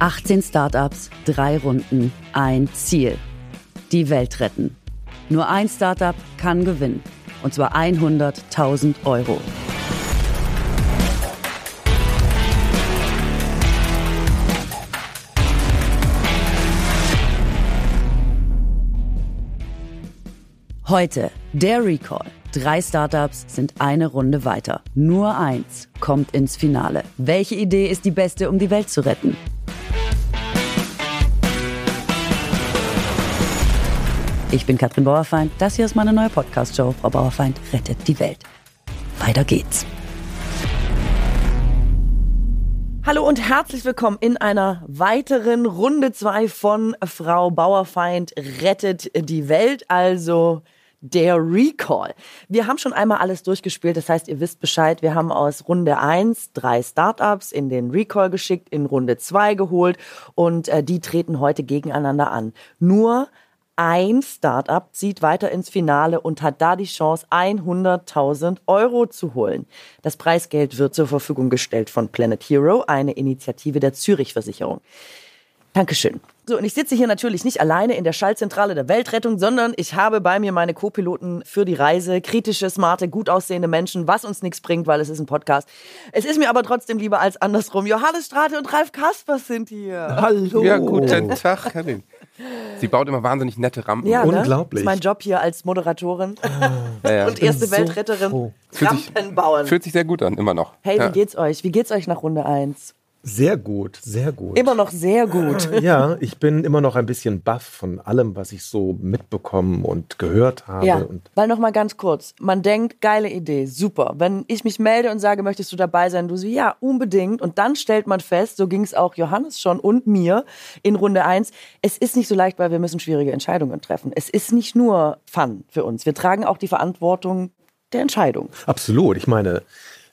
18 Startups, drei Runden, ein Ziel. Die Welt retten. Nur ein Startup kann gewinnen. Und zwar 100.000 Euro. Heute der Recall. Drei Startups sind eine Runde weiter. Nur eins kommt ins Finale. Welche Idee ist die beste, um die Welt zu retten? Ich bin Katrin Bauerfeind. Das hier ist meine neue Podcast-Show. Frau Bauerfeind rettet die Welt. Weiter geht's. Hallo und herzlich willkommen in einer weiteren Runde 2 von Frau Bauerfeind rettet die Welt. Also der Recall. Wir haben schon einmal alles durchgespielt, das heißt, ihr wisst Bescheid. Wir haben aus Runde 1 drei Startups in den Recall geschickt, in Runde 2 geholt und äh, die treten heute gegeneinander an. Nur ein Startup zieht weiter ins Finale und hat da die Chance, 100.000 Euro zu holen. Das Preisgeld wird zur Verfügung gestellt von Planet Hero, eine Initiative der Zürich Versicherung. Dankeschön. So, und ich sitze hier natürlich nicht alleine in der Schallzentrale der Weltrettung, sondern ich habe bei mir meine Co-Piloten für die Reise. Kritische, smarte, gut aussehende Menschen, was uns nichts bringt, weil es ist ein Podcast. Es ist mir aber trotzdem lieber als andersrum. Johannes Strate und Ralf Kaspers sind hier. Hallo. Ja, guten Tag, Karin. Sie baut immer wahnsinnig nette Rampen. Ja, ne? Unglaublich. Das ist mein Job hier als Moderatorin ja, ja. und erste so Weltretterin. Rampen bauen. Fühlt sich sehr gut an, immer noch. Hey, wie geht's euch? Wie geht's euch nach Runde 1? Sehr gut, sehr gut. Immer noch sehr gut. Ja, ich bin immer noch ein bisschen baff von allem, was ich so mitbekommen und gehört habe. Ja, weil noch mal ganz kurz, man denkt, geile Idee, super. Wenn ich mich melde und sage, möchtest du dabei sein, du so, ja, unbedingt. Und dann stellt man fest, so ging es auch Johannes schon und mir in Runde 1, es ist nicht so leicht, weil wir müssen schwierige Entscheidungen treffen. Es ist nicht nur Fun für uns. Wir tragen auch die Verantwortung der Entscheidung. Absolut. Ich meine,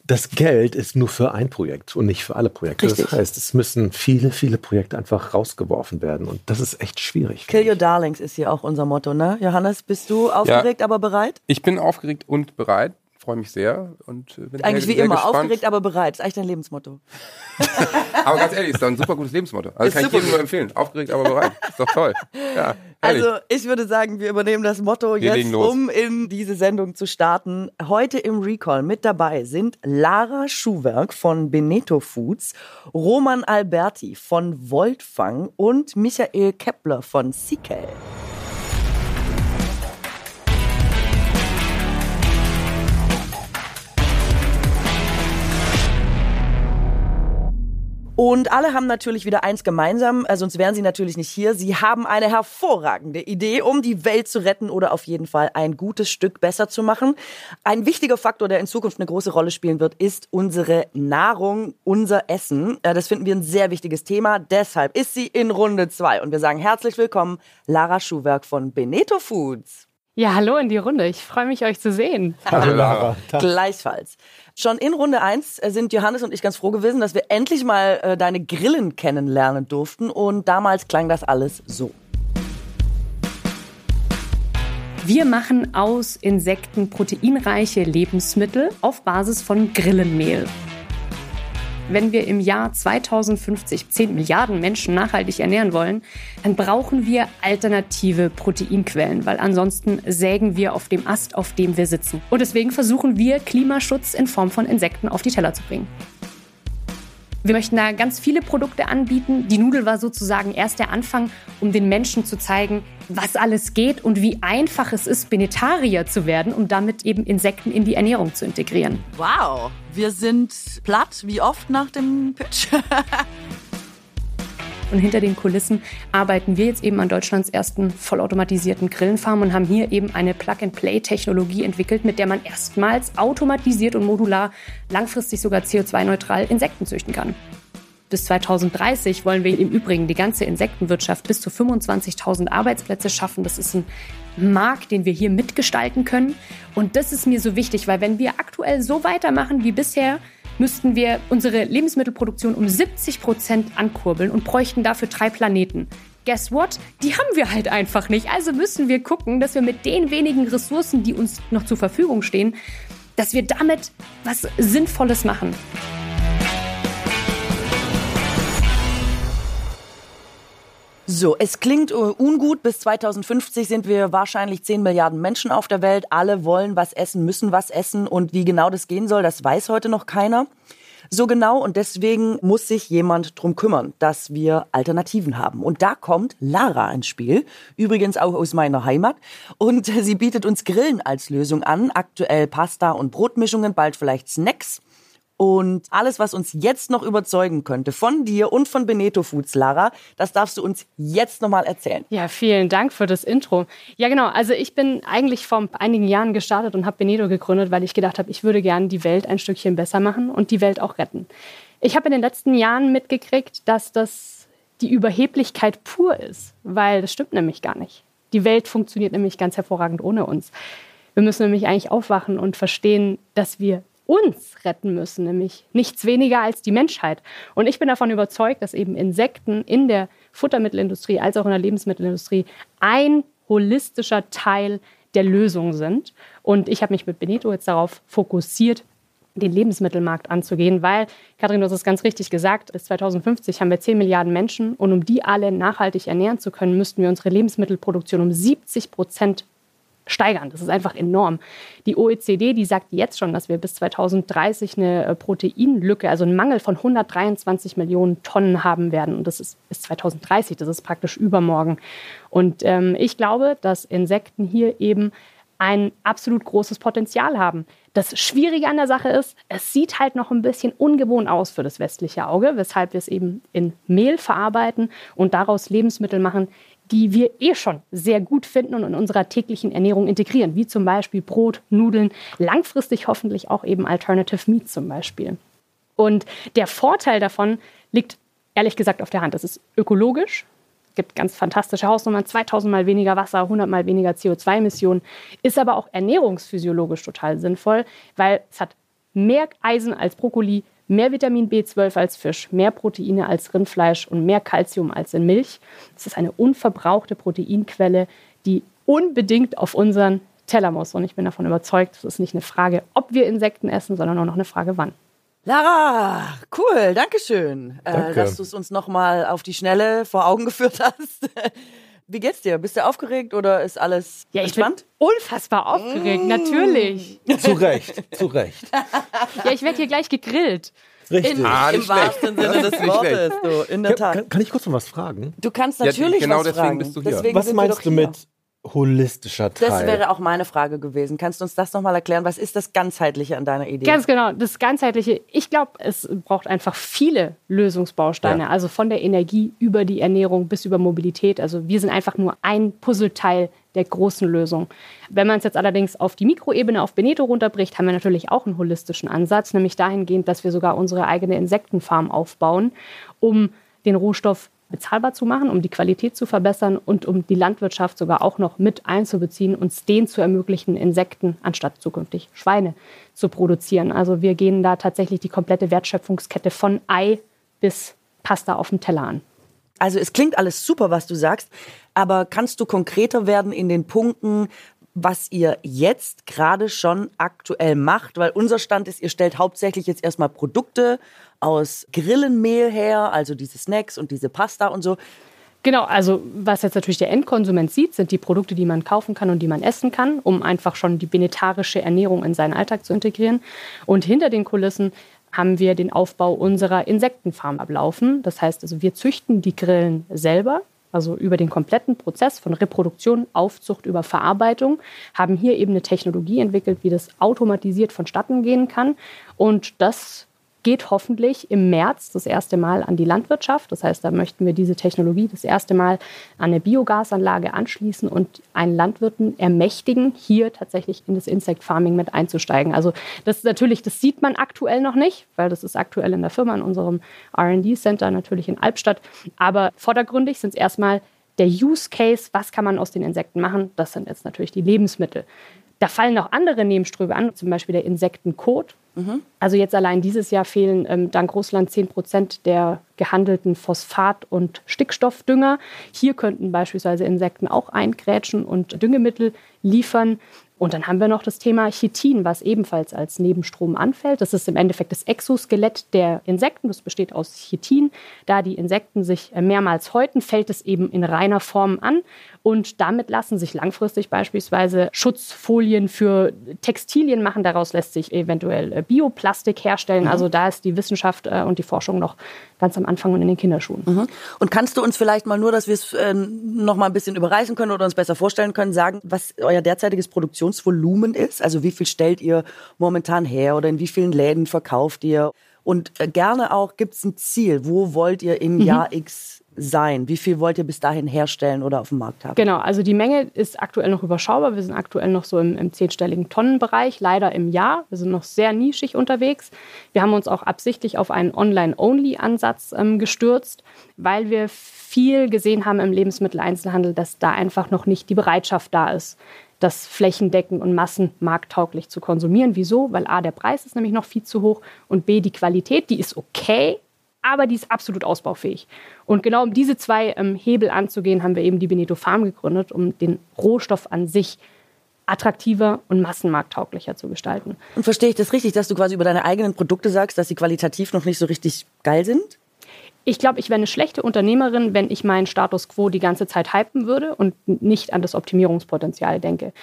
das Geld ist nur für ein Projekt und nicht für alle Projekte. Richtig. Das heißt, es müssen viele, viele Projekte einfach rausgeworfen werden und das ist echt schwierig. Kill your darlings ist hier auch unser Motto, ne? Johannes, bist du aufgeregt, ja, aber bereit? Ich bin aufgeregt und bereit freue mich sehr und äh, bin Eigentlich sehr, wie sehr immer, gespannt. aufgeregt, aber bereit. Das ist eigentlich dein Lebensmotto. aber ganz ehrlich, ist doch ein super gutes Lebensmotto. Also ist kann ich jedem nur empfehlen. Aufgeregt, aber bereit. Ist doch toll. Ja, also ich würde sagen, wir übernehmen das Motto wir jetzt, um in diese Sendung zu starten. Heute im Recall mit dabei sind Lara Schuhwerk von Beneto Foods, Roman Alberti von Voltfang und Michael Kepler von Sikel. Und alle haben natürlich wieder eins gemeinsam, äh, sonst wären sie natürlich nicht hier. Sie haben eine hervorragende Idee, um die Welt zu retten oder auf jeden Fall ein gutes Stück besser zu machen. Ein wichtiger Faktor, der in Zukunft eine große Rolle spielen wird, ist unsere Nahrung, unser Essen. Äh, das finden wir ein sehr wichtiges Thema. Deshalb ist sie in Runde zwei. Und wir sagen herzlich willkommen, Lara Schuhwerk von Beneto Foods. Ja, hallo in die Runde. Ich freue mich, euch zu sehen. Hallo Lara. Gleichfalls. Schon in Runde 1 äh, sind Johannes und ich ganz froh gewesen, dass wir endlich mal äh, deine Grillen kennenlernen durften. Und damals klang das alles so. Wir machen aus Insekten proteinreiche Lebensmittel auf Basis von Grillenmehl. Wenn wir im Jahr 2050 10 Milliarden Menschen nachhaltig ernähren wollen, dann brauchen wir alternative Proteinquellen, weil ansonsten sägen wir auf dem Ast, auf dem wir sitzen. Und deswegen versuchen wir Klimaschutz in Form von Insekten auf die Teller zu bringen. Wir möchten da ganz viele Produkte anbieten. Die Nudel war sozusagen erst der Anfang, um den Menschen zu zeigen, was alles geht und wie einfach es ist, Benetarier zu werden, um damit eben Insekten in die Ernährung zu integrieren. Wow, wir sind platt, wie oft nach dem Pitch? Und hinter den Kulissen arbeiten wir jetzt eben an Deutschlands ersten vollautomatisierten Grillenfarm und haben hier eben eine Plug-and-Play-Technologie entwickelt, mit der man erstmals automatisiert und modular langfristig sogar CO2-neutral Insekten züchten kann. Bis 2030 wollen wir im Übrigen die ganze Insektenwirtschaft bis zu 25.000 Arbeitsplätze schaffen. Das ist ein Markt, den wir hier mitgestalten können. Und das ist mir so wichtig, weil wenn wir aktuell so weitermachen wie bisher, müssten wir unsere Lebensmittelproduktion um 70 Prozent ankurbeln und bräuchten dafür drei Planeten. Guess what? Die haben wir halt einfach nicht. Also müssen wir gucken, dass wir mit den wenigen Ressourcen, die uns noch zur Verfügung stehen, dass wir damit was Sinnvolles machen. So, es klingt äh, ungut. Bis 2050 sind wir wahrscheinlich 10 Milliarden Menschen auf der Welt. Alle wollen was essen, müssen was essen. Und wie genau das gehen soll, das weiß heute noch keiner so genau und deswegen muss sich jemand drum kümmern, dass wir Alternativen haben. Und da kommt Lara ins Spiel, übrigens auch aus meiner Heimat und sie bietet uns Grillen als Lösung an, aktuell Pasta und Brotmischungen, bald vielleicht Snacks. Und alles, was uns jetzt noch überzeugen könnte, von dir und von Beneto Foods, Lara, das darfst du uns jetzt nochmal erzählen. Ja, vielen Dank für das Intro. Ja, genau. Also ich bin eigentlich vor einigen Jahren gestartet und habe Beneto gegründet, weil ich gedacht habe, ich würde gerne die Welt ein Stückchen besser machen und die Welt auch retten. Ich habe in den letzten Jahren mitgekriegt, dass das die Überheblichkeit pur ist, weil das stimmt nämlich gar nicht. Die Welt funktioniert nämlich ganz hervorragend ohne uns. Wir müssen nämlich eigentlich aufwachen und verstehen, dass wir uns retten müssen, nämlich nichts weniger als die Menschheit. Und ich bin davon überzeugt, dass eben Insekten in der Futtermittelindustrie als auch in der Lebensmittelindustrie ein holistischer Teil der Lösung sind. Und ich habe mich mit Benito jetzt darauf fokussiert, den Lebensmittelmarkt anzugehen, weil, Kathrin, du hast es ganz richtig gesagt, bis 2050 haben wir 10 Milliarden Menschen und um die alle nachhaltig ernähren zu können, müssten wir unsere Lebensmittelproduktion um 70 Prozent steigern. Das ist einfach enorm. Die OECD, die sagt jetzt schon, dass wir bis 2030 eine äh, Proteinlücke, also einen Mangel von 123 Millionen Tonnen haben werden. Und das ist bis 2030, das ist praktisch übermorgen. Und ähm, ich glaube, dass Insekten hier eben ein absolut großes Potenzial haben. Das Schwierige an der Sache ist, es sieht halt noch ein bisschen ungewohnt aus für das westliche Auge, weshalb wir es eben in Mehl verarbeiten und daraus Lebensmittel machen, die wir eh schon sehr gut finden und in unserer täglichen Ernährung integrieren, wie zum Beispiel Brot, Nudeln, langfristig hoffentlich auch eben Alternative Meat zum Beispiel. Und der Vorteil davon liegt ehrlich gesagt auf der Hand. Es ist ökologisch, gibt ganz fantastische Hausnummern, 2000 mal weniger Wasser, 100 mal weniger CO2-Emissionen, ist aber auch ernährungsphysiologisch total sinnvoll, weil es hat mehr Eisen als Brokkoli, mehr Vitamin B12 als Fisch, mehr Proteine als Rindfleisch und mehr Kalzium als in Milch. Es ist eine unverbrauchte Proteinquelle, die unbedingt auf unseren Teller muss. Und ich bin davon überzeugt, es ist nicht eine Frage, ob wir Insekten essen, sondern nur noch eine Frage, wann. Lara, cool, danke schön, äh, danke. Äh, dass du es uns nochmal auf die Schnelle vor Augen geführt hast. Wie geht's dir? Bist du aufgeregt oder ist alles ja, ich entspannt? Bin unfassbar aufgeregt, mmh. natürlich. Zu Recht, zu Recht. ja, ich werde hier gleich gegrillt. Richtig. In, ah, Im wahrsten Sinne des Wortes, du, in der Tat. Kann, kann, ich kurz noch was fragen? Du kannst natürlich ja, genau was fragen. Bist du hier. Deswegen was meinst du mit holistischer Teil. Das wäre auch meine Frage gewesen. Kannst du uns das nochmal erklären? Was ist das Ganzheitliche an deiner Idee? Ganz genau, das Ganzheitliche. Ich glaube, es braucht einfach viele Lösungsbausteine. Ja. Also von der Energie über die Ernährung bis über Mobilität. Also wir sind einfach nur ein Puzzleteil der großen Lösung. Wenn man es jetzt allerdings auf die Mikroebene, auf Beneto runterbricht, haben wir natürlich auch einen holistischen Ansatz, nämlich dahingehend, dass wir sogar unsere eigene Insektenfarm aufbauen, um den Rohstoff bezahlbar zu machen, um die Qualität zu verbessern und um die Landwirtschaft sogar auch noch mit einzubeziehen, uns den zu ermöglichen, Insekten anstatt zukünftig Schweine zu produzieren. Also wir gehen da tatsächlich die komplette Wertschöpfungskette von Ei bis Pasta auf dem Teller an. Also es klingt alles super, was du sagst, aber kannst du konkreter werden in den Punkten, was ihr jetzt gerade schon aktuell macht? Weil unser Stand ist, ihr stellt hauptsächlich jetzt erstmal Produkte aus Grillenmehl her, also diese Snacks und diese Pasta und so. Genau, also was jetzt natürlich der Endkonsument sieht, sind die Produkte, die man kaufen kann und die man essen kann, um einfach schon die benetarische Ernährung in seinen Alltag zu integrieren. Und hinter den Kulissen haben wir den Aufbau unserer Insektenfarm ablaufen. Das heißt also, wir züchten die Grillen selber, also über den kompletten Prozess von Reproduktion, Aufzucht über Verarbeitung, haben hier eben eine Technologie entwickelt, wie das automatisiert vonstatten gehen kann. Und das geht hoffentlich im März das erste Mal an die Landwirtschaft. Das heißt, da möchten wir diese Technologie das erste Mal an eine Biogasanlage anschließen und einen Landwirten ermächtigen, hier tatsächlich in das Insect Farming mit einzusteigen. Also das ist natürlich, das sieht man aktuell noch nicht, weil das ist aktuell in der Firma, in unserem R&D Center natürlich in Albstadt. Aber vordergründig sind es erstmal der Use Case, was kann man aus den Insekten machen? Das sind jetzt natürlich die Lebensmittel. Da fallen noch andere Nebenströme an, zum Beispiel der Insektenkot. Mhm. Also jetzt allein dieses Jahr fehlen ähm, dank Russland 10 Prozent der gehandelten Phosphat- und Stickstoffdünger. Hier könnten beispielsweise Insekten auch eingrätschen und Düngemittel liefern. Und dann haben wir noch das Thema Chitin, was ebenfalls als Nebenstrom anfällt. Das ist im Endeffekt das Exoskelett der Insekten. Das besteht aus Chitin. Da die Insekten sich mehrmals häuten, fällt es eben in reiner Form an. Und damit lassen sich langfristig beispielsweise Schutzfolien für Textilien machen. Daraus lässt sich eventuell äh, Bioplastik herstellen. Mhm. Also da ist die Wissenschaft äh, und die Forschung noch ganz am Anfang und in den Kinderschuhen. Mhm. Und kannst du uns vielleicht mal nur, dass wir es äh, noch mal ein bisschen überreißen können oder uns besser vorstellen können, sagen, was euer derzeitiges Produktionsvolumen ist? Also wie viel stellt ihr momentan her oder in wie vielen Läden verkauft ihr? Und äh, gerne auch, gibt es ein Ziel? Wo wollt ihr im mhm. Jahr X sein? Wie viel wollt ihr bis dahin herstellen oder auf dem Markt haben? Genau, also die Menge ist aktuell noch überschaubar. Wir sind aktuell noch so im, im zehnstelligen Tonnenbereich, leider im Jahr. Wir sind noch sehr nischig unterwegs. Wir haben uns auch absichtlich auf einen Online-Only-Ansatz ähm, gestürzt, weil wir viel gesehen haben im Lebensmitteleinzelhandel, dass da einfach noch nicht die Bereitschaft da ist das flächendeckend und massenmarkttauglich zu konsumieren. Wieso? Weil A, der Preis ist nämlich noch viel zu hoch und B, die Qualität, die ist okay, aber die ist absolut ausbaufähig. Und genau um diese zwei ähm, Hebel anzugehen, haben wir eben die Benito Farm gegründet, um den Rohstoff an sich attraktiver und massenmarkttauglicher zu gestalten. Und verstehe ich das richtig, dass du quasi über deine eigenen Produkte sagst, dass sie qualitativ noch nicht so richtig geil sind? Ich glaube, ich wäre eine schlechte Unternehmerin, wenn ich meinen Status quo die ganze Zeit hypen würde und nicht an das Optimierungspotenzial denke.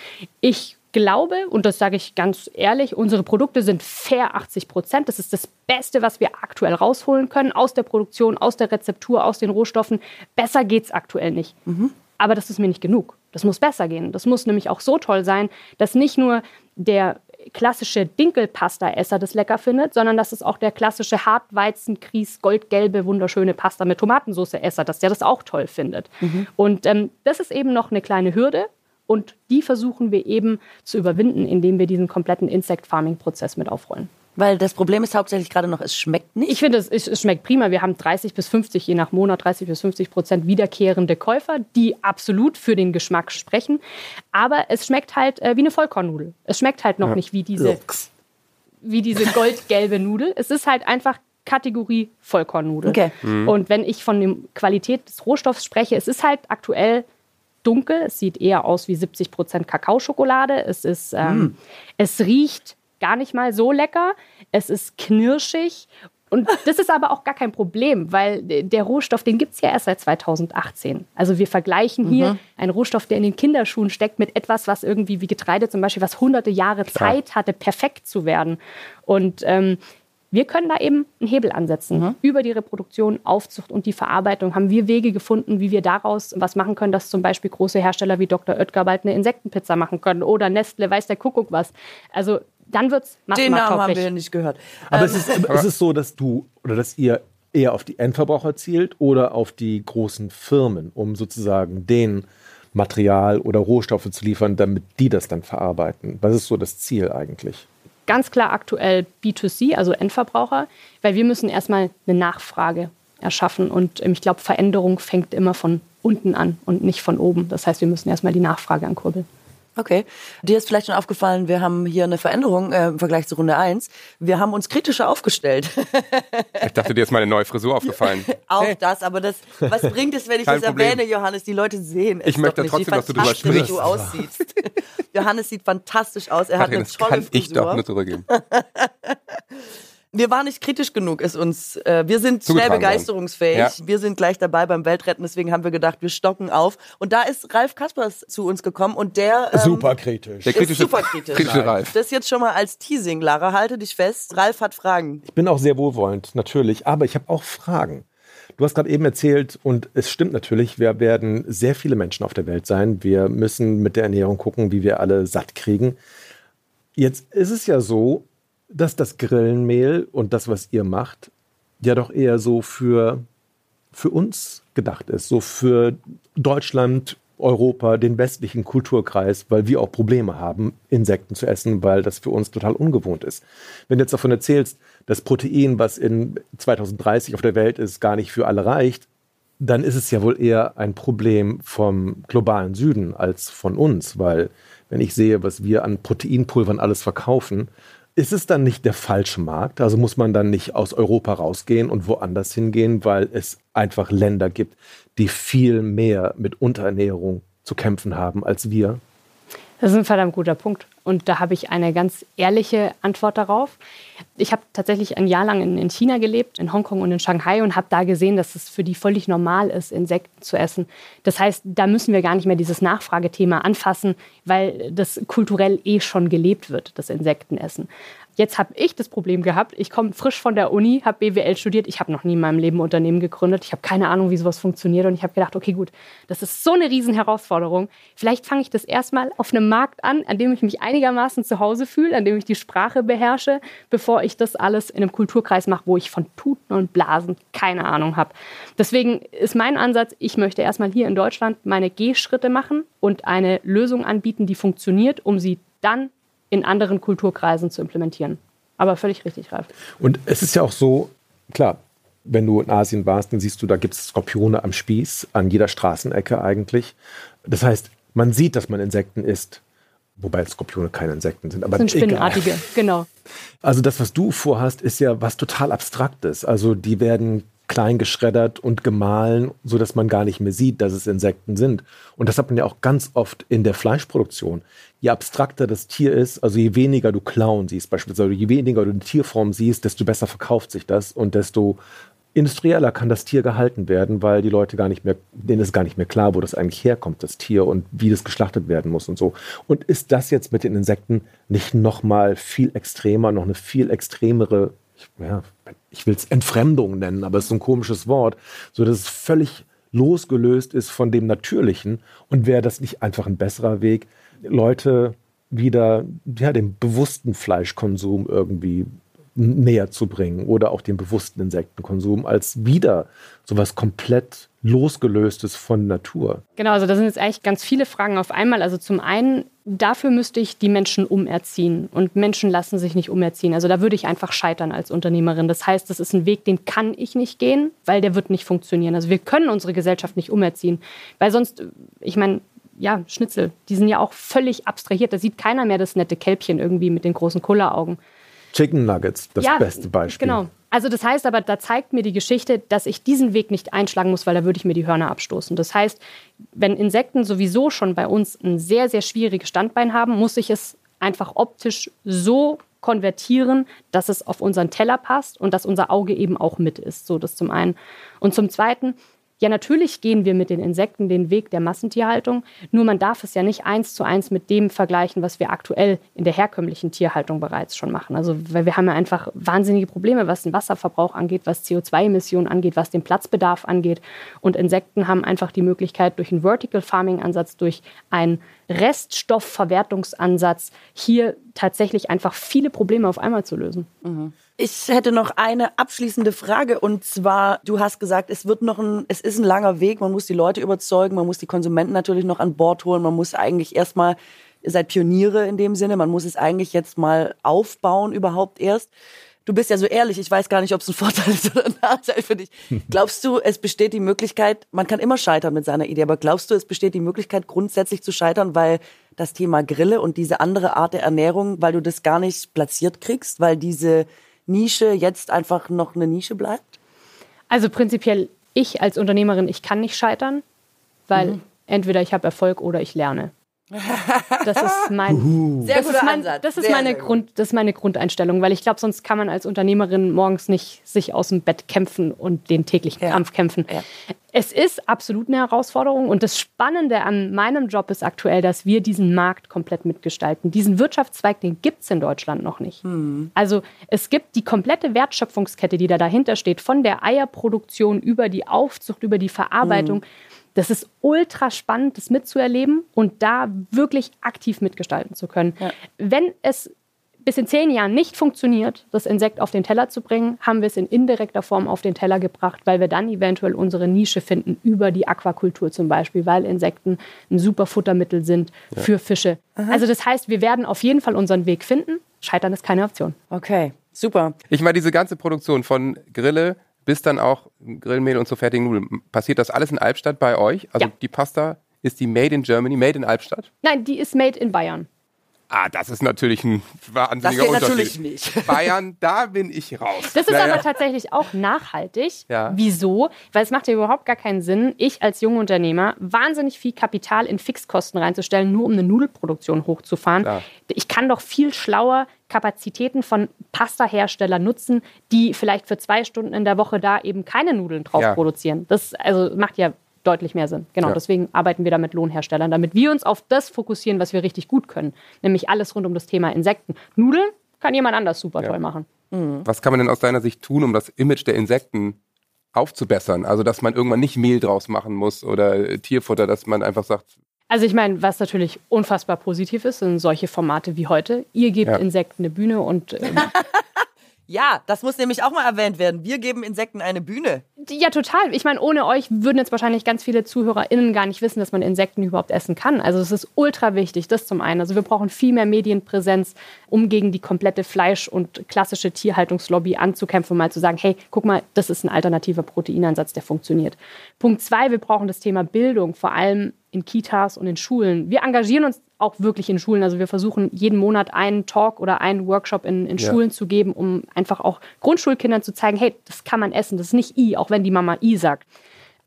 Ich glaube, und das sage ich ganz ehrlich, unsere Produkte sind fair 80 Prozent. Das ist das Beste, was wir aktuell rausholen können aus der Produktion, aus der Rezeptur, aus den Rohstoffen. Besser geht es aktuell nicht. Mhm. Aber das ist mir nicht genug. Das muss besser gehen. Das muss nämlich auch so toll sein, dass nicht nur der klassische Dinkelpasta-Esser das lecker findet, sondern dass es auch der klassische Hartweizen-Kries, goldgelbe, wunderschöne Pasta mit Tomatensauce-Esser, dass der das auch toll findet. Mhm. Und ähm, das ist eben noch eine kleine Hürde, und die versuchen wir eben zu überwinden, indem wir diesen kompletten Insect-Farming-Prozess mit aufrollen. Weil das Problem ist hauptsächlich gerade noch, es schmeckt nicht. Ich finde, es, es, schmeckt prima. Wir haben 30 bis 50, je nach Monat, 30 bis 50 Prozent wiederkehrende Käufer, die absolut für den Geschmack sprechen. Aber es schmeckt halt äh, wie eine Vollkornnudel. Es schmeckt halt noch ja. nicht wie diese, wie diese goldgelbe Nudel. Es ist halt einfach Kategorie Vollkornnudel. Okay. Mhm. Und wenn ich von der Qualität des Rohstoffs spreche, es ist halt aktuell dunkel. Es sieht eher aus wie 70 Prozent Kakaoschokolade. Es ist, ähm, mm. es riecht gar nicht mal so lecker. Es ist knirschig. Und das ist aber auch gar kein Problem, weil der Rohstoff, den gibt es ja erst seit 2018. Also wir vergleichen hier mhm. einen Rohstoff, der in den Kinderschuhen steckt, mit etwas, was irgendwie wie Getreide zum Beispiel, was hunderte Jahre Zeit hatte, perfekt zu werden. Und ähm, wir können da eben einen Hebel ansetzen. Mhm. Über die Reproduktion, Aufzucht und die Verarbeitung haben wir Wege gefunden, wie wir daraus was machen können, dass zum Beispiel große Hersteller wie Dr. Oetker bald eine Insektenpizza machen können oder Nestle, weiß der Kuckuck was. Also dann wird es Den Namen haben wir ja nicht gehört. Aber ähm. es, ist, es ist so, dass du oder dass ihr eher auf die Endverbraucher zielt oder auf die großen Firmen, um sozusagen den Material oder Rohstoffe zu liefern, damit die das dann verarbeiten. Was ist so das Ziel eigentlich? Ganz klar aktuell B2C, also Endverbraucher, weil wir müssen erstmal eine Nachfrage erschaffen. Und ähm, ich glaube, Veränderung fängt immer von unten an und nicht von oben. Das heißt, wir müssen erstmal die Nachfrage ankurbeln. Okay. Dir ist vielleicht schon aufgefallen, wir haben hier eine Veränderung äh, im Vergleich zu Runde 1. Wir haben uns kritischer aufgestellt. ich dachte, dir ist meine neue Frisur aufgefallen. Auch hey. das, aber das, was bringt es, wenn ich Kein das Problem. erwähne, Johannes? Die Leute sehen es Ich möchte nicht, trotzdem, dass du drüber sprichst. du aussiehst. Johannes sieht fantastisch aus. Er Karin, hat eine tolle das kann Frisur. ich doch nur zurückgeben. wir waren nicht kritisch genug, ist uns. Äh, wir sind schnell begeisterungsfähig. Ja. Wir sind gleich dabei beim Weltretten, deswegen haben wir gedacht, wir stocken auf. Und da ist Ralf Kaspers zu uns gekommen und der ähm, super kritisch. Der kritische, super kritisch. kritische Ralf. Das jetzt schon mal als Teasing, Lara. Halte dich fest. Ralf hat Fragen. Ich bin auch sehr wohlwollend, natürlich, aber ich habe auch Fragen. Du hast gerade eben erzählt, und es stimmt natürlich, wir werden sehr viele Menschen auf der Welt sein. Wir müssen mit der Ernährung gucken, wie wir alle satt kriegen. Jetzt ist es ja so, dass das Grillenmehl und das, was ihr macht, ja doch eher so für, für uns gedacht ist, so für Deutschland, Europa, den westlichen Kulturkreis, weil wir auch Probleme haben, Insekten zu essen, weil das für uns total ungewohnt ist. Wenn du jetzt davon erzählst, dass Protein, was in 2030 auf der Welt ist, gar nicht für alle reicht, dann ist es ja wohl eher ein Problem vom globalen Süden als von uns, weil wenn ich sehe, was wir an Proteinpulvern alles verkaufen, ist es dann nicht der falsche Markt? Also muss man dann nicht aus Europa rausgehen und woanders hingehen, weil es einfach Länder gibt, die viel mehr mit Unterernährung zu kämpfen haben als wir? Das ist ein verdammt guter Punkt. Und da habe ich eine ganz ehrliche Antwort darauf. Ich habe tatsächlich ein Jahr lang in, in, China gelebt, in Hongkong und in Shanghai und habe da gesehen, dass es für die völlig normal ist, Insekten zu essen. Das heißt, da müssen wir gar nicht mehr dieses Nachfragethema anfassen, weil das kulturell eh schon gelebt wird, das Insektenessen. Jetzt habe ich das Problem gehabt. Ich komme frisch von der Uni, habe BWL studiert. Ich habe noch nie in meinem Leben ein Unternehmen gegründet. Ich habe keine Ahnung, wie sowas funktioniert. Und ich habe gedacht, okay, gut, das ist so eine Riesenherausforderung. Vielleicht fange ich das erstmal auf einem Markt an, an dem ich mich einigermaßen zu Hause fühle, an dem ich die Sprache beherrsche, bevor ich das alles in einem Kulturkreis mache, wo ich von Tuten und Blasen keine Ahnung habe. Deswegen ist mein Ansatz, ich möchte erstmal hier in Deutschland meine Gehschritte machen und eine Lösung anbieten, die funktioniert, um sie dann in anderen Kulturkreisen zu implementieren. Aber völlig richtig, Ralf. Und es ist ja auch so, klar, wenn du in Asien warst, dann siehst du, da gibt es Skorpione am Spieß, an jeder Straßenecke eigentlich. Das heißt, man sieht, dass man Insekten isst. Wobei Skorpione keine Insekten sind. Aber das sind Spinnenartige, genau. Also das, was du vorhast, ist ja was total Abstraktes. Also die werden klein geschreddert und gemahlen, so dass man gar nicht mehr sieht, dass es Insekten sind. Und das hat man ja auch ganz oft in der Fleischproduktion. Je abstrakter das Tier ist, also je weniger du Klauen siehst, beispielsweise, je weniger du die Tierform siehst, desto besser verkauft sich das und desto industrieller kann das Tier gehalten werden, weil die Leute gar nicht mehr, denen ist gar nicht mehr klar, wo das eigentlich herkommt, das Tier und wie das geschlachtet werden muss und so. Und ist das jetzt mit den Insekten nicht noch mal viel extremer, noch eine viel extremere ja, ich will es Entfremdung nennen, aber es ist so ein komisches Wort, so dass es völlig losgelöst ist von dem Natürlichen. Und wäre das nicht einfach ein besserer Weg, Leute wieder ja, dem bewussten Fleischkonsum irgendwie näher zu bringen oder auch den bewussten Insektenkonsum als wieder sowas komplett losgelöstes von Natur. Genau, also da sind jetzt eigentlich ganz viele Fragen auf einmal. Also zum einen, dafür müsste ich die Menschen umerziehen und Menschen lassen sich nicht umerziehen. Also da würde ich einfach scheitern als Unternehmerin. Das heißt, das ist ein Weg, den kann ich nicht gehen, weil der wird nicht funktionieren. Also wir können unsere Gesellschaft nicht umerziehen, weil sonst, ich meine, ja, Schnitzel, die sind ja auch völlig abstrahiert. Da sieht keiner mehr das nette Kälbchen irgendwie mit den großen Kulleraugen. Chicken Nuggets, das ja, beste Beispiel. Genau. Also das heißt aber, da zeigt mir die Geschichte, dass ich diesen Weg nicht einschlagen muss, weil da würde ich mir die Hörner abstoßen. Das heißt, wenn Insekten sowieso schon bei uns ein sehr, sehr schwieriges Standbein haben, muss ich es einfach optisch so konvertieren, dass es auf unseren Teller passt und dass unser Auge eben auch mit ist. So das zum einen. Und zum zweiten, ja, natürlich gehen wir mit den Insekten den Weg der Massentierhaltung, nur man darf es ja nicht eins zu eins mit dem vergleichen, was wir aktuell in der herkömmlichen Tierhaltung bereits schon machen. Also, weil wir haben ja einfach wahnsinnige Probleme, was den Wasserverbrauch angeht, was CO2-Emissionen angeht, was den Platzbedarf angeht. Und Insekten haben einfach die Möglichkeit, durch einen Vertical Farming-Ansatz, durch einen Reststoffverwertungsansatz hier tatsächlich einfach viele Probleme auf einmal zu lösen. Mhm. Ich hätte noch eine abschließende Frage und zwar, du hast gesagt, es wird noch ein, es ist ein langer Weg, man muss die Leute überzeugen, man muss die Konsumenten natürlich noch an Bord holen, man muss eigentlich erstmal, ihr seid Pioniere in dem Sinne, man muss es eigentlich jetzt mal aufbauen überhaupt erst. Du bist ja so ehrlich, ich weiß gar nicht, ob es ein Vorteil ist oder ein Nachteil für dich. Glaubst du, es besteht die Möglichkeit, man kann immer scheitern mit seiner Idee, aber glaubst du, es besteht die Möglichkeit, grundsätzlich zu scheitern, weil das Thema Grille und diese andere Art der Ernährung, weil du das gar nicht platziert kriegst, weil diese Nische jetzt einfach noch eine Nische bleibt? Also prinzipiell, ich als Unternehmerin, ich kann nicht scheitern, weil mhm. entweder ich habe Erfolg oder ich lerne. Das ist mein, sehr das guter ist mein, Ansatz. Das ist sehr, meine sehr Grund, das ist meine Grundeinstellung, weil ich glaube, sonst kann man als Unternehmerin morgens nicht sich aus dem Bett kämpfen und den täglichen ja. Kampf kämpfen. Ja. Es ist absolut eine Herausforderung und das Spannende an meinem Job ist aktuell, dass wir diesen Markt komplett mitgestalten. Diesen Wirtschaftszweig, den gibt es in Deutschland noch nicht. Hm. Also es gibt die komplette Wertschöpfungskette, die da dahinter steht, von der Eierproduktion über die Aufzucht, über die Verarbeitung. Hm das ist ultra spannend, das mitzuerleben und da wirklich aktiv mitgestalten zu können. Ja. Wenn es bis in zehn Jahren nicht funktioniert, das Insekt auf den Teller zu bringen, haben wir es in indirekter Form auf den Teller gebracht, weil wir dann eventuell unsere Nische finden über die Aquakultur zum Beispiel, weil Insekten ein super Futtermittel sind ja. für Fische. Aha. Also das heißt, wir werden auf jeden Fall unseren Weg finden. Scheitern ist keine Option. Okay, super. Ich meine, diese ganze Produktion von Grille, bis dann auch Grillmehl und so fertigen Nudeln. Passiert das alles in Albstadt bei euch? Also ja. die Pasta, ist die made in Germany, made in Albstadt? Nein, die ist made in Bayern. Ah, das ist natürlich ein wahnsinniger Das geht Unterschied. natürlich nicht. Bayern, da bin ich raus. Das ist Naja. aber tatsächlich auch nachhaltig. Ja. Wieso? Weil es macht ja überhaupt gar keinen Sinn, ich als junger Unternehmer wahnsinnig viel Kapital in Fixkosten reinzustellen, nur um eine Nudelproduktion hochzufahren. Klar. Ich kann doch viel schlauer Kapazitäten von Pasta-Herstellern nutzen, die vielleicht für zwei Stunden in der Woche da eben keine Nudeln drauf Ja. produzieren. Das also macht ja deutlich mehr Sinn. Genau, Ja. deswegen arbeiten wir da mit Lohnherstellern, damit wir uns auf das fokussieren, was wir richtig gut können, nämlich alles rund um das Thema Insekten. Nudeln kann jemand anders super toll machen. Was kann man denn aus deiner Sicht tun, um das Image der Insekten aufzubessern? Also, dass man irgendwann nicht Mehl draus machen muss oder Tierfutter, dass man einfach sagt, Also ich meine, was natürlich unfassbar positiv ist, sind solche Formate wie heute. Ihr gebt Ja. Insekten eine Bühne und ähm, Ja, das muss nämlich auch mal erwähnt werden. Wir geben Insekten eine Bühne. ja total. Ich meine, ohne euch würden jetzt wahrscheinlich ganz viele ZuhörerInnen gar nicht wissen, dass man Insekten überhaupt essen kann. Also es ist ultra wichtig, das zum einen. Also wir brauchen viel mehr Medienpräsenz, um gegen die komplette Fleisch- und klassische Tierhaltungslobby anzukämpfen und mal zu sagen, hey, guck mal, das ist ein alternativer Proteinansatz, der funktioniert. Punkt zwei, wir brauchen das Thema Bildung, vor allem in Kitas und in Schulen. Wir engagieren uns auch wirklich in Schulen. Also wir versuchen jeden Monat einen Talk oder einen Workshop in, in Ja. Schulen zu geben, um einfach auch Grundschulkindern zu zeigen, hey, das kann man essen, das ist nicht I, auch wenn die Mama I sagt.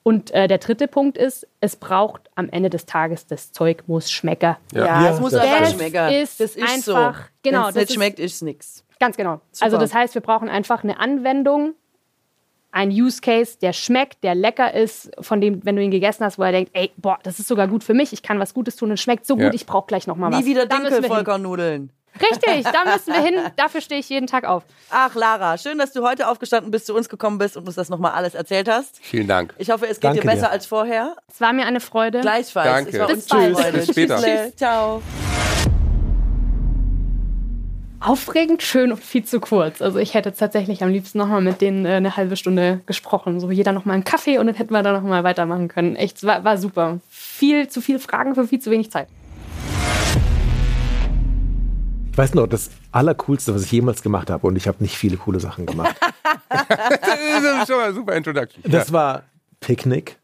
Und äh, der dritte Punkt ist, es braucht am Ende des Tages, das Zeug muss schmecken. Ja, Ja, es muss das einfach stimmt. schmecken. ist das ist einfach- so. genau, Wenn es das nicht ist- schmeckt, ist nix. Ganz genau. Also das heißt, wir brauchen einfach eine Anwendung, ein Use Case, der schmeckt, der lecker ist, von dem, wenn du ihn gegessen hast, wo er denkt, ey, boah, das ist sogar gut für mich, ich kann was Gutes tun und schmeckt so Ja. gut, ich brauche gleich noch mal was. Nie wieder. Dinkelvollkornnudeln. Richtig, da müssen wir hin. Dafür stehe ich jeden Tag auf. Ach, Lara, schön, dass du heute aufgestanden bist, zu uns gekommen bist und uns das nochmal alles erzählt hast. vielen Dank. Ich hoffe, es geht Danke dir besser dir. als vorher. Es war mir eine Freude. Gleichfalls. Danke. Es war Bis uns bald. Freude. Bis später. Tschüssle. Ciao. Aufregend, schön und viel zu kurz. Also ich hätte tatsächlich am liebsten nochmal mit denen äh, eine halbe Stunde gesprochen. So jeder nochmal einen Kaffee und dann hätten wir da nochmal weitermachen können. Echt, es war, war super. Viel zu viele Fragen für viel zu wenig Zeit. Ich weiß noch, das Allercoolste, was ich jemals gemacht habe, und ich habe nicht viele coole Sachen gemacht. Das ist schon mal super Introduction. Das war Picknick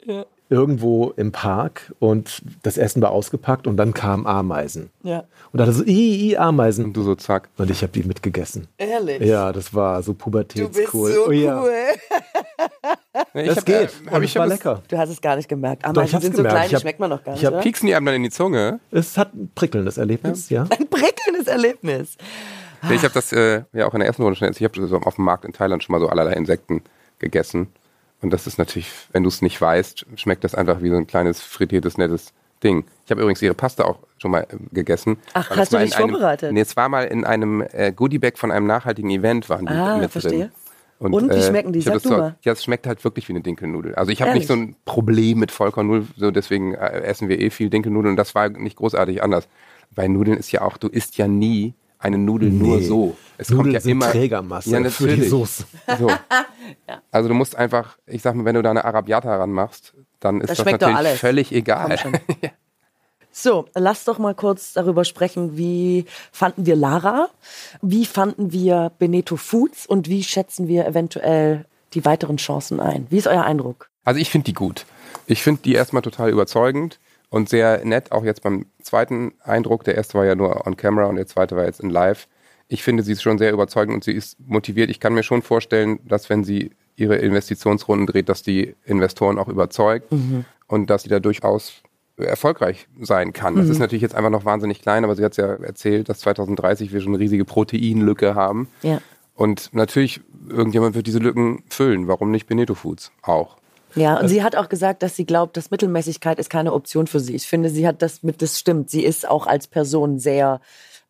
irgendwo im Park und das Essen war ausgepackt und dann kamen Ameisen. Ja, Und da so, i, i, Ameisen. Und du so zack. Und ich habe die mitgegessen. ehrlich. Ja, das war so du bist pubertätscool. so oh, ja. cool. Ich Das hab, geht. äh, und hab ich war hab lecker. Du hast es gar nicht gemerkt. Doch, ich Ameisen hab's sind so gemerkt. klein, Ich die hab- schmeckt man noch gar ich nicht. hab oder? Pieksen die einem dann in die Zunge? Es hat ein prickelndes Erlebnis, ja. Ein prickelndes Erlebnis. Ich habe das äh, ja auch in der ersten Runde schon erzählt. Ich habe so auf dem Markt in Thailand schon mal so allerlei Insekten gegessen. Und das ist natürlich, wenn du es nicht weißt, schmeckt das einfach wie so ein kleines, frittiertes, nettes Ding. Ich habe übrigens ihre Pasta auch schon mal äh, gegessen. Ach, Weil hast du dich einem, vorbereitet? Nee, es war mal in einem äh, Goodiebag von einem nachhaltigen Event, waren die Ah, mit verstehe. drin. Und wie schmecken die? Sag das du so- mal. Ja, es schmeckt halt wirklich wie eine Dinkelnudel. Also ich habe nicht so ein Problem mit Vollkornnudeln, so deswegen äh, essen wir eh viel Dinkelnudeln und das war nicht großartig anders. Bei Nudeln ist ja auch, du isst ja nie eine Nudel nur Nee. so. Es Nudeln kommt ja sind immer Trägermasse ja, für die natürlich. Soße. So. Also du musst einfach, ich sag mal, wenn du da eine Arabiata ranmachst, dann ist Das das, schmeckt doch natürlich alles. völlig egal. So, lass doch mal kurz darüber sprechen, wie fanden wir Lara, wie fanden wir Beneto Foods und wie schätzen wir eventuell die weiteren Chancen ein? Wie ist euer Eindruck? Also ich finde die gut. Ich finde die erstmal total überzeugend und sehr nett, auch jetzt beim zweiten Eindruck. Der erste war ja nur on camera und der zweite war jetzt in live. Ich finde, sie ist schon sehr überzeugend und sie ist motiviert. Ich kann mir schon vorstellen, dass wenn sie ihre Investitionsrunden dreht, dass die Investoren auch überzeugt und dass sie da durchaus erfolgreich sein kann. Das ist natürlich jetzt einfach noch wahnsinnig klein, aber sie hat es ja erzählt, dass 2030 wir schon eine riesige Proteinlücke haben. Ja. Und natürlich, irgendjemand wird diese Lücken füllen. Warum nicht Beneto Foods auch? Ja, und sie hat auch gesagt, dass sie glaubt, dass Mittelmäßigkeit ist keine Option für sie. Ich finde, sie hat das mit, das stimmt. Sie ist auch als Person sehr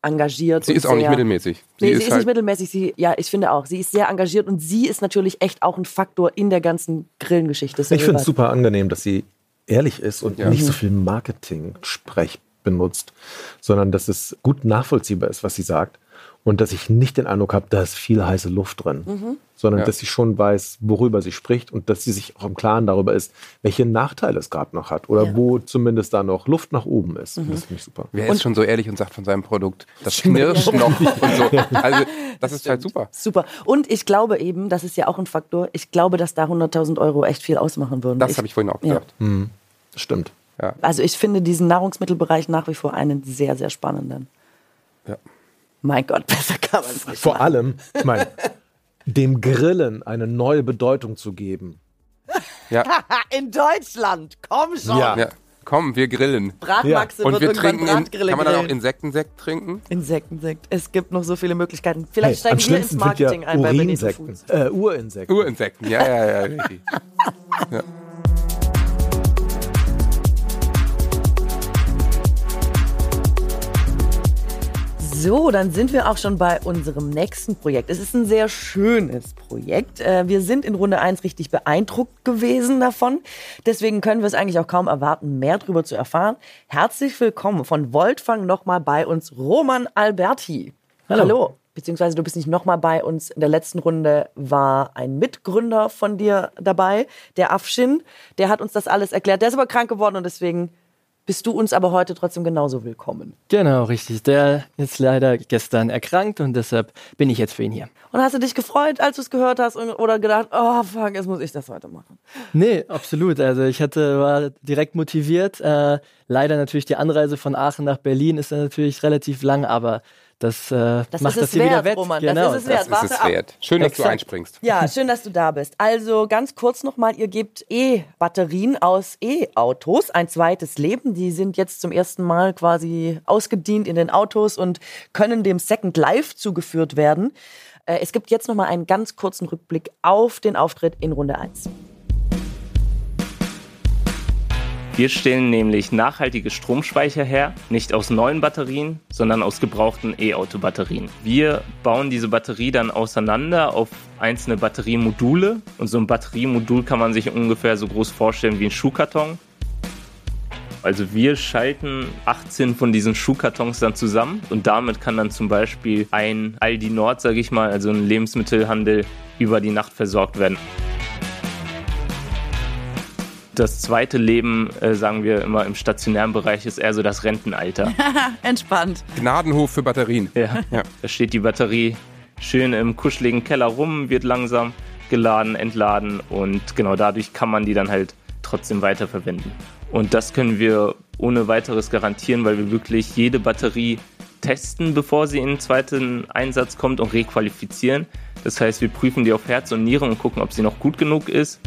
engagiert. Sie ist auch nicht mittelmäßig. Nee, sie ist, halt, nicht mittelmäßig. Sie, ja, ich finde auch. Sie ist sehr engagiert und sie ist natürlich echt auch ein Faktor in der ganzen Grillengeschichte. Ich finde es super angenehm, dass sie ehrlich ist und Ja. nicht so viel Marketing-Sprech benutzt, sondern dass es gut nachvollziehbar ist, was sie sagt. Und dass ich nicht den Eindruck habe, da ist viel heiße Luft drin, sondern Ja. dass sie schon weiß, worüber sie spricht und dass sie sich auch im Klaren darüber ist, welche Nachteile es gerade noch hat oder Ja. wo zumindest da noch Luft nach oben ist. Und Das finde ich super. Wer ist schon so ehrlich und sagt von seinem Produkt, das knirscht noch und so. Also, das ist halt super. Super. Und ich glaube eben, das ist ja auch ein Faktor, ich glaube, dass da 100.000 Euro echt viel ausmachen würden. Das habe ich vorhin auch Ja. gesagt. Stimmt. Also ich finde diesen Nahrungsmittelbereich nach wie vor einen sehr, sehr spannenden. Ja. Mein Gott, besser kann man es nicht Vor machen. allem, ich meine, dem Grillen eine neue Bedeutung zu geben. Ja, In Deutschland, komm schon. Ja. ja. Komm, wir grillen. Bratmaxe Und wird wir irgendwann trinken, in, kann man dann auch. Insektensekt trinken? Insektensekt. Es gibt noch so viele Möglichkeiten. Vielleicht Hey, steigen wir ins sind ja Marketing ein bei Urinsekten. Foods. Äh, Urinsekten. Urinsekten, ja, ja, ja, richtig. So, dann sind wir auch schon bei unserem nächsten Projekt. Es ist ein sehr schönes Projekt. Äh, Wir sind in Runde 1 richtig beeindruckt gewesen davon. Deswegen können wir es eigentlich auch kaum erwarten, mehr darüber zu erfahren. Herzlich willkommen von Voltfang nochmal bei uns, Roman Alberti. Hallo. Beziehungsweise du bist nicht nochmal bei uns. In der letzten Runde war ein Mitgründer von dir dabei, der Afshin. Der hat uns das alles erklärt. Der ist aber krank geworden und deswegen bist du uns aber heute trotzdem genauso willkommen. Genau, richtig. Der ist leider gestern erkrankt und deshalb bin ich jetzt für ihn hier. Und hast du dich gefreut, als du es gehört hast und, oder gedacht, oh fuck, jetzt muss ich das heute machen? Nee, absolut. Also ich hatte, war direkt motiviert. Äh, leider natürlich die Anreise von Aachen nach Berlin ist dann natürlich relativ lang, aber das, äh, Das macht ist das hier wert, wieder wett. Roman, genau. das ist es wert. Das ist es wert. Schön, dass du Exakt. einspringst. Ja, schön, dass du da bist. Also ganz kurz nochmal, ihr gebt E-Batterien aus E-Autos ein zweites Leben. Die sind jetzt zum ersten Mal quasi ausgedient in den Autos und können dem Second Life zugeführt werden. Äh, Es gibt jetzt nochmal einen ganz kurzen Rückblick auf den Auftritt in Runde 1. Wir stellen nämlich nachhaltige Stromspeicher her, nicht aus neuen Batterien, sondern aus gebrauchten E-Auto-Batterien. Wir bauen diese Batterie dann auseinander auf einzelne Batteriemodule und so ein Batteriemodul kann man sich ungefähr so groß vorstellen wie ein Schuhkarton. Also wir schalten 18 von diesen Schuhkartons dann zusammen und damit kann dann zum Beispiel ein Aldi Nord, sage ich mal, also ein Lebensmittelhandel über die Nacht versorgt werden. Das zweite Leben, äh, sagen wir immer im stationären Bereich, ist eher so das Rentenalter. Entspannt. Gnadenhof für Batterien. Ja. Ja. Da steht die Batterie schön im kuscheligen Keller rum, wird langsam geladen, entladen und genau dadurch kann man die dann halt trotzdem weiterverwenden. Und das können wir ohne weiteres garantieren, weil wir wirklich jede Batterie testen, bevor sie in den zweiten Einsatz kommt und requalifizieren. Das heißt, wir prüfen die auf Herz und Niere und gucken, ob sie noch gut genug ist.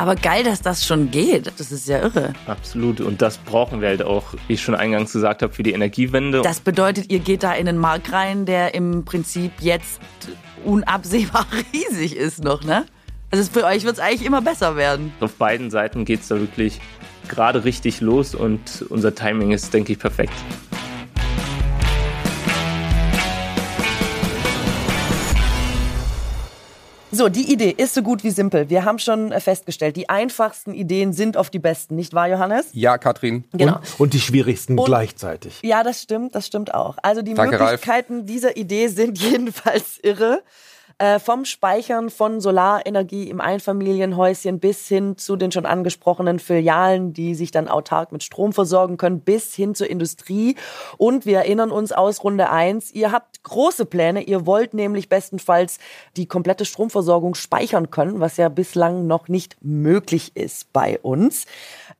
Aber geil, dass das schon geht. Das ist ja irre. Absolut. Und das brauchen wir halt auch, wie ich schon eingangs gesagt habe, für die Energiewende. Das bedeutet, ihr geht da in den Markt rein, der im Prinzip jetzt unabsehbar riesig ist noch, ne? Also für euch wird es eigentlich immer besser werden. Auf beiden Seiten geht es da wirklich gerade richtig los und unser Timing ist, denke ich, perfekt. So, die Idee ist so gut wie simpel. Wir haben schon äh, festgestellt, die einfachsten Ideen sind oft die besten, nicht wahr, Johannes? Ja, Katrin. Genau. Und, und die schwierigsten Und- gleichzeitig. Ja, das stimmt, das stimmt auch. Also die Danke, Ralf. Möglichkeiten dieser Idee sind jedenfalls irre. Äh, vom Speichern von Solarenergie im Einfamilienhäuschen bis hin zu den schon angesprochenen Filialen, die sich dann autark mit Strom versorgen können, bis hin zur Industrie. Und wir erinnern uns aus Runde 1, ihr habt große Pläne. Ihr wollt nämlich bestenfalls die komplette Stromversorgung speichern können, was ja bislang noch nicht möglich ist bei uns.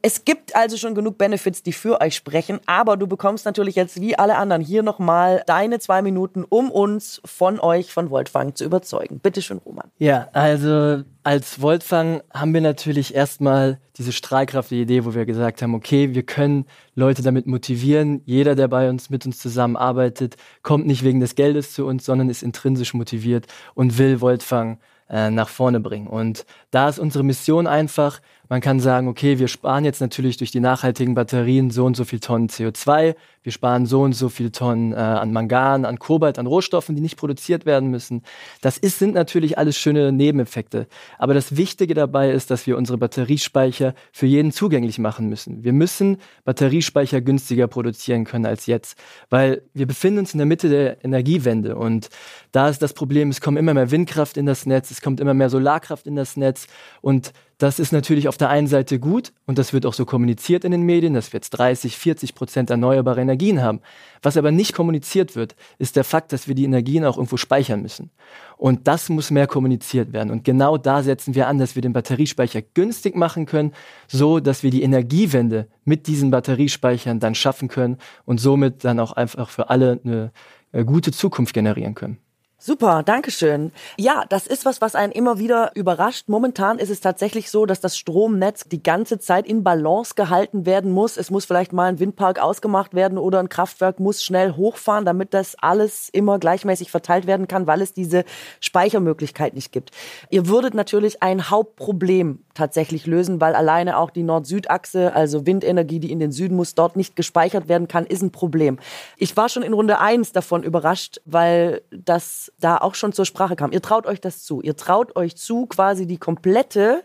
Es gibt also schon genug Benefits, die für euch sprechen, aber du bekommst natürlich jetzt wie alle anderen hier nochmal deine zwei Minuten, um uns von euch von Voltfang zu überzeugen. Bitte schön, Roman. Ja, also als Voltfang haben wir natürlich erstmal diese strahlkraft Idee, wo wir gesagt haben, okay, wir können Leute damit motivieren. Jeder, der bei uns mit uns zusammenarbeitet, kommt nicht wegen des Geldes zu uns, sondern ist intrinsisch motiviert und will Voltfang äh, nach vorne bringen. Und da ist unsere Mission einfach, man kann sagen, okay, wir sparen jetzt natürlich durch die nachhaltigen Batterien so und so viel Tonnen CO2, wir sparen so und so viel Tonnen äh, an Mangan, an Kobalt, an Rohstoffen, die nicht produziert werden müssen. Das ist, sind natürlich alles schöne Nebeneffekte. Aber das Wichtige dabei ist, dass wir unsere Batteriespeicher für jeden zugänglich machen müssen. Wir müssen Batteriespeicher günstiger produzieren können als jetzt, weil wir befinden uns in der Mitte der Energiewende und da ist das Problem, es kommt immer mehr Windkraft in das Netz, es kommt immer mehr Solarkraft in das Netz und Das ist natürlich auf der einen Seite gut und das wird auch so kommuniziert in den Medien, dass wir jetzt 30, 40 Prozent erneuerbare Energien haben. Was aber nicht kommuniziert wird, ist der Fakt, dass wir die Energien auch irgendwo speichern müssen. Und das muss mehr kommuniziert werden. Und genau da setzen wir an, dass wir den Batteriespeicher günstig machen können, so dass wir die Energiewende mit diesen Batteriespeichern dann schaffen können und somit dann auch einfach für alle eine, eine gute Zukunft generieren können. Super, Dankeschön. Ja, das ist was, was einen immer wieder überrascht. Momentan ist es tatsächlich so, dass das Stromnetz die ganze Zeit in Balance gehalten werden muss. Es muss vielleicht mal ein Windpark ausgemacht werden oder ein Kraftwerk muss schnell hochfahren, damit das alles immer gleichmäßig verteilt werden kann, weil es diese Speichermöglichkeit nicht gibt. Ihr würdet natürlich ein Hauptproblem tatsächlich lösen, weil alleine auch die Nord-Süd-Achse, also Windenergie, die in den Süden muss, dort nicht gespeichert werden kann, ist ein Problem. Ich war schon in Runde eins davon überrascht, weil das da auch schon zur Sprache kam. Ihr traut euch das zu. Ihr traut euch zu, quasi die komplette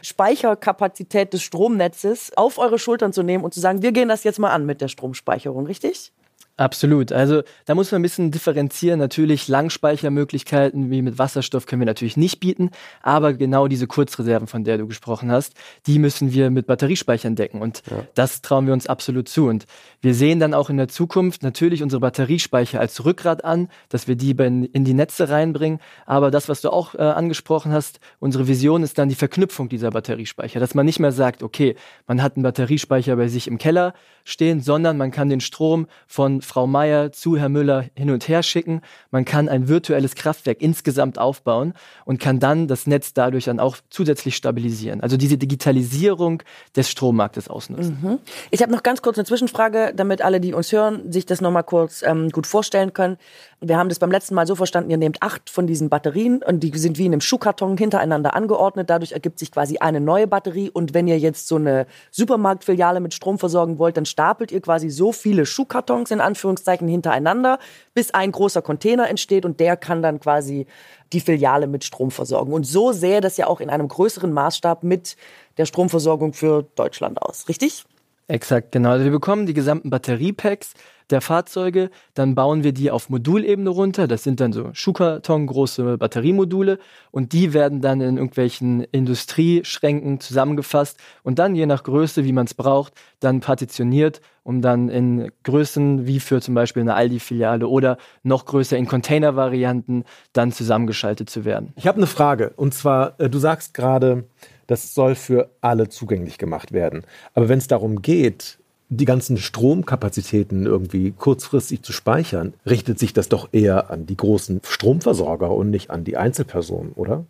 Speicherkapazität des Stromnetzes auf eure Schultern zu nehmen und zu sagen, wir gehen das jetzt mal an mit der Stromspeicherung, richtig? Absolut. Also da muss man ein bisschen differenzieren. Natürlich Langspeichermöglichkeiten wie mit Wasserstoff können wir natürlich nicht bieten, aber genau diese Kurzreserven, von der du gesprochen hast, die müssen wir mit Batteriespeichern decken und ja. das trauen wir uns absolut zu. Und wir sehen dann auch in der Zukunft natürlich unsere Batteriespeicher als Rückgrat an, dass wir die in die Netze reinbringen. Aber das, was du auch äh, angesprochen hast, unsere Vision ist dann die Verknüpfung dieser Batteriespeicher, dass man nicht mehr sagt, okay, man hat einen Batteriespeicher bei sich im Keller stehen, sondern man kann den Strom von Frau Meier zu Herr Müller hin und her schicken. Man kann ein virtuelles Kraftwerk insgesamt aufbauen und kann dann das Netz dadurch dann auch zusätzlich stabilisieren. Also diese Digitalisierung des Strommarktes ausnutzen. Mhm. Ich habe noch ganz kurz eine Zwischenfrage, damit alle, die uns hören, sich das nochmal kurz ähm, gut vorstellen können. Wir haben das beim letzten Mal so verstanden, ihr nehmt acht von diesen Batterien und die sind wie in einem Schuhkarton hintereinander angeordnet. Dadurch ergibt sich quasi eine neue Batterie. Und wenn ihr jetzt so eine Supermarktfiliale mit Strom versorgen wollt, dann stapelt ihr quasi so viele Schuhkartons in Anführungszeichen hintereinander, bis ein großer Container entsteht und der kann dann quasi die Filiale mit Strom versorgen. Und so sähe das ja auch in einem größeren Maßstab mit der Stromversorgung für Deutschland aus, richtig? Exakt, genau. Also wir bekommen die gesamten Batteriepacks der Fahrzeuge, dann bauen wir die auf Modulebene runter. Das sind dann so Schuhkarton große Batteriemodule und die werden dann in irgendwelchen Industrieschränken zusammengefasst und dann je nach Größe, wie man es braucht, dann partitioniert, um dann in Größen wie für zum Beispiel eine Aldi-Filiale oder noch größer in Container-Varianten dann zusammengeschaltet zu werden. Ich habe eine Frage und zwar, äh, du sagst gerade, das soll für alle zugänglich gemacht werden. Aber wenn es darum geht, die ganzen Stromkapazitäten irgendwie kurzfristig zu speichern, richtet sich das doch eher an die großen Stromversorger und nicht an die Einzelpersonen, oder?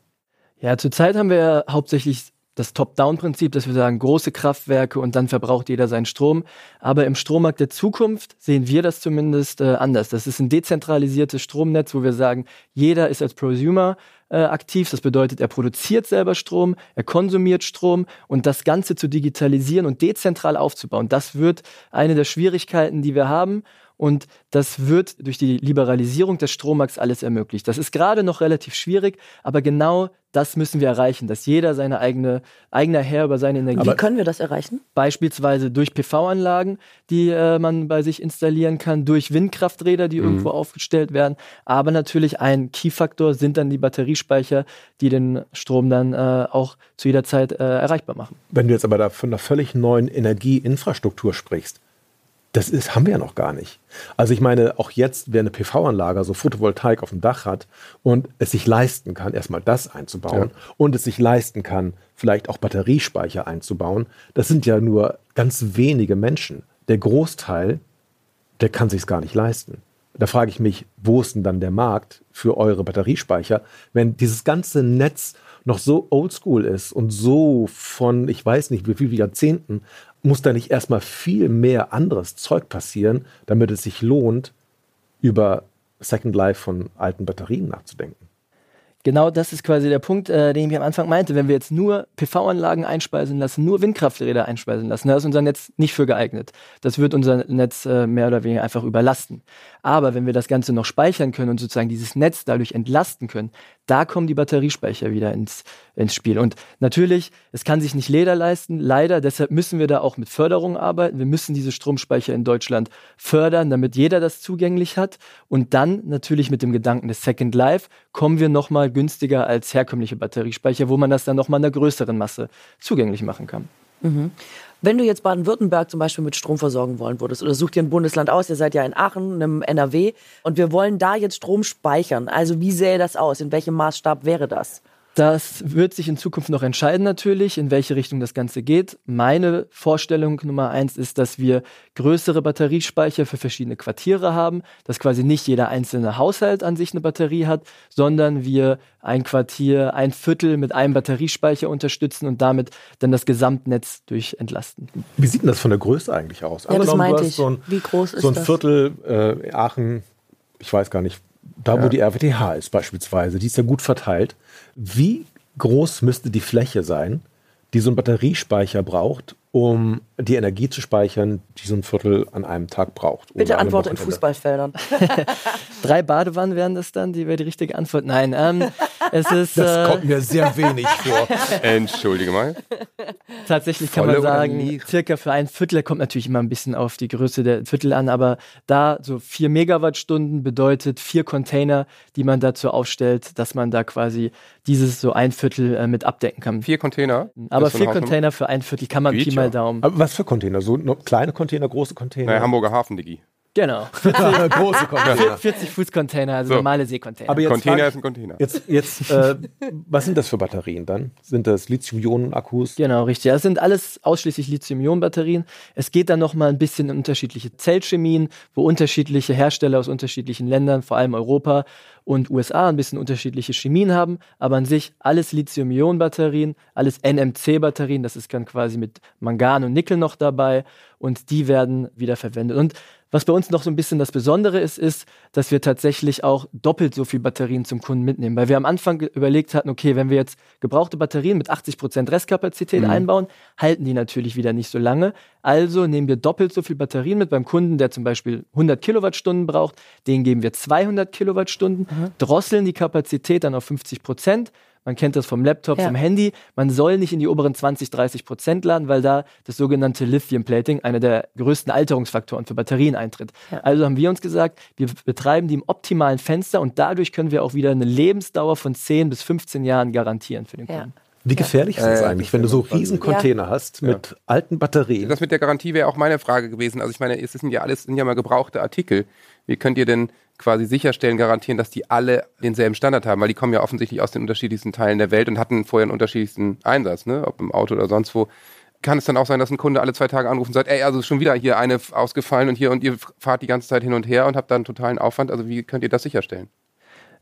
Ja, zurzeit haben wir hauptsächlich das Top-Down-Prinzip, dass wir sagen, große Kraftwerke und dann verbraucht jeder seinen Strom. Aber im Strommarkt der Zukunft sehen wir das zumindest äh, anders. Das ist ein dezentralisiertes Stromnetz, wo wir sagen, jeder ist als Prosumer äh, aktiv. Das bedeutet, er produziert selber Strom, er konsumiert Strom und das Ganze zu digitalisieren und dezentral aufzubauen. Das wird eine der Schwierigkeiten, die wir haben. Und das wird durch die Liberalisierung des Strommarkts alles ermöglicht. Das ist gerade noch relativ schwierig, aber genau das müssen wir erreichen, dass jeder seine eigene, eigener Herr über seine Energie. Wie können wir das erreichen? Beispielsweise durch PV-Anlagen, die äh, man bei sich installieren kann, durch Windkrafträder, die mhm. irgendwo aufgestellt werden. Aber natürlich ein Key-Faktor sind dann die Batteriespeicher, die den Strom dann äh, auch zu jeder Zeit äh, erreichbar machen. Wenn du jetzt aber da von einer völlig neuen Energieinfrastruktur sprichst, das ist, haben wir ja noch gar nicht. Also ich meine, auch jetzt, wer eine PV-Anlage, also Photovoltaik auf dem Dach hat und es sich leisten kann, erstmal das einzubauen ja. und es sich leisten kann, vielleicht auch Batteriespeicher einzubauen, das sind ja nur ganz wenige Menschen. Der Großteil, der kann sich gar nicht leisten. Da frage ich mich, wo ist denn dann der Markt für eure Batteriespeicher, wenn dieses ganze Netz noch so oldschool ist und so von, ich weiß nicht, wie viele Jahrzehnten muss da nicht erstmal viel mehr anderes Zeug passieren, damit es sich lohnt, über Second Life von alten Batterien nachzudenken? Genau das ist quasi der Punkt, äh, den ich am Anfang meinte. Wenn wir jetzt nur PV-Anlagen einspeisen lassen, nur Windkrafträder einspeisen lassen, da ist unser Netz nicht für geeignet. Das wird unser Netz äh, mehr oder weniger einfach überlasten. Aber wenn wir das Ganze noch speichern können und sozusagen dieses Netz dadurch entlasten können, da kommen die Batteriespeicher wieder ins, ins Spiel. Und natürlich, es kann sich nicht Leder leisten, leider. Deshalb müssen wir da auch mit Förderung arbeiten. Wir müssen diese Stromspeicher in Deutschland fördern, damit jeder das zugänglich hat. Und dann natürlich mit dem Gedanken des Second Life kommen wir nochmal günstiger als herkömmliche Batteriespeicher, wo man das dann nochmal einer größeren Masse zugänglich machen kann. Mhm. Wenn du jetzt Baden-Württemberg zum Beispiel mit Strom versorgen wollen würdest oder such dir ein Bundesland aus, ihr seid ja in Aachen, einem NRW, und wir wollen da jetzt Strom speichern. Also wie sähe das aus? In welchem Maßstab wäre das? Das wird sich in Zukunft noch entscheiden natürlich, in welche Richtung das Ganze geht. Meine Vorstellung Nummer eins ist, dass wir größere Batteriespeicher für verschiedene Quartiere haben, dass quasi nicht jeder einzelne Haushalt an sich eine Batterie hat, sondern wir ein Quartier, ein Viertel mit einem Batteriespeicher unterstützen und damit dann das Gesamtnetz durch entlasten. Wie sieht denn das von der Größe eigentlich aus? Ja, das meinte ich. So ein, Wie groß ist so ein Viertel äh, Aachen, ich weiß gar nicht, da wo die RWTH ist beispielsweise, die ist ja gut verteilt. Wie groß müsste die Fläche sein, die so ein Batteriespeicher braucht, um die Energie zu speichern, die so ein Viertel an einem Tag braucht. Bitte antworte in Fußballfeldern. Drei Badewannen wären das dann, die wäre die richtige Antwort. Nein, ähm, es ist. Das äh, kommt mir sehr wenig vor. Entschuldige mal. Tatsächlich kann Volle man sagen, circa für ein Viertel kommt natürlich immer ein bisschen auf die Größe der Viertel an, aber da so vier Megawattstunden bedeutet vier Container, die man dazu aufstellt, dass man da quasi dieses so ein Viertel äh, mit abdecken kann. Vier Container? Aber vier Container für ein Viertel kann man Pi mal Daumen. Aber was für Container? So kleine Container, große Container? Naja, Hamburger Hafen, Digi. Genau. 40, große Container. 40 Fuß Container, also so. normale Seekontainer. Aber jetzt Container frag, ist ein Container. Jetzt, jetzt äh, was sind das für Batterien dann? Sind das Lithium-Ionen-Akkus? Genau, richtig. Das sind alles ausschließlich Lithium-Ionen-Batterien. Es geht dann noch mal ein bisschen in unterschiedliche Zellchemien, wo unterschiedliche Hersteller aus unterschiedlichen Ländern, vor allem Europa und USA, ein bisschen unterschiedliche Chemien haben. Aber an sich alles Lithium-Ionen-Batterien, alles NMC-Batterien. Das ist dann quasi mit Mangan und Nickel noch dabei. Und die werden wieder verwendet. Und was bei uns noch so ein bisschen das Besondere ist, ist, dass wir tatsächlich auch doppelt so viel Batterien zum Kunden mitnehmen. Weil wir am Anfang überlegt hatten, okay, wenn wir jetzt gebrauchte Batterien mit 80 Prozent Restkapazität mhm. einbauen, halten die natürlich wieder nicht so lange. Also nehmen wir doppelt so viel Batterien mit beim Kunden, der zum Beispiel 100 Kilowattstunden braucht. Den geben wir 200 Kilowattstunden, mhm. drosseln die Kapazität dann auf 50 Prozent man kennt das vom Laptop, ja. vom Handy. Man soll nicht in die oberen 20, 30 Prozent laden, weil da das sogenannte Lithium Plating, einer der größten Alterungsfaktoren für Batterien eintritt. Ja. Also haben wir uns gesagt, wir betreiben die im optimalen Fenster und dadurch können wir auch wieder eine Lebensdauer von 10 bis 15 Jahren garantieren für den Kunden. Ja. Wie gefährlich ist das äh, eigentlich, wenn du so riesen Container hast mit ja. alten Batterien? Das mit der Garantie wäre auch meine Frage gewesen. Also ich meine, es sind ja alles sind ja mal gebrauchte Artikel. Wie könnt ihr denn quasi sicherstellen, garantieren, dass die alle denselben Standard haben? Weil die kommen ja offensichtlich aus den unterschiedlichsten Teilen der Welt und hatten vorher einen unterschiedlichsten Einsatz, ne? ob im Auto oder sonst wo. Kann es dann auch sein, dass ein Kunde alle zwei Tage anruft und sagt, ey, also ist schon wieder hier eine ausgefallen und hier und ihr fahrt die ganze Zeit hin und her und habt dann totalen Aufwand? Also wie könnt ihr das sicherstellen?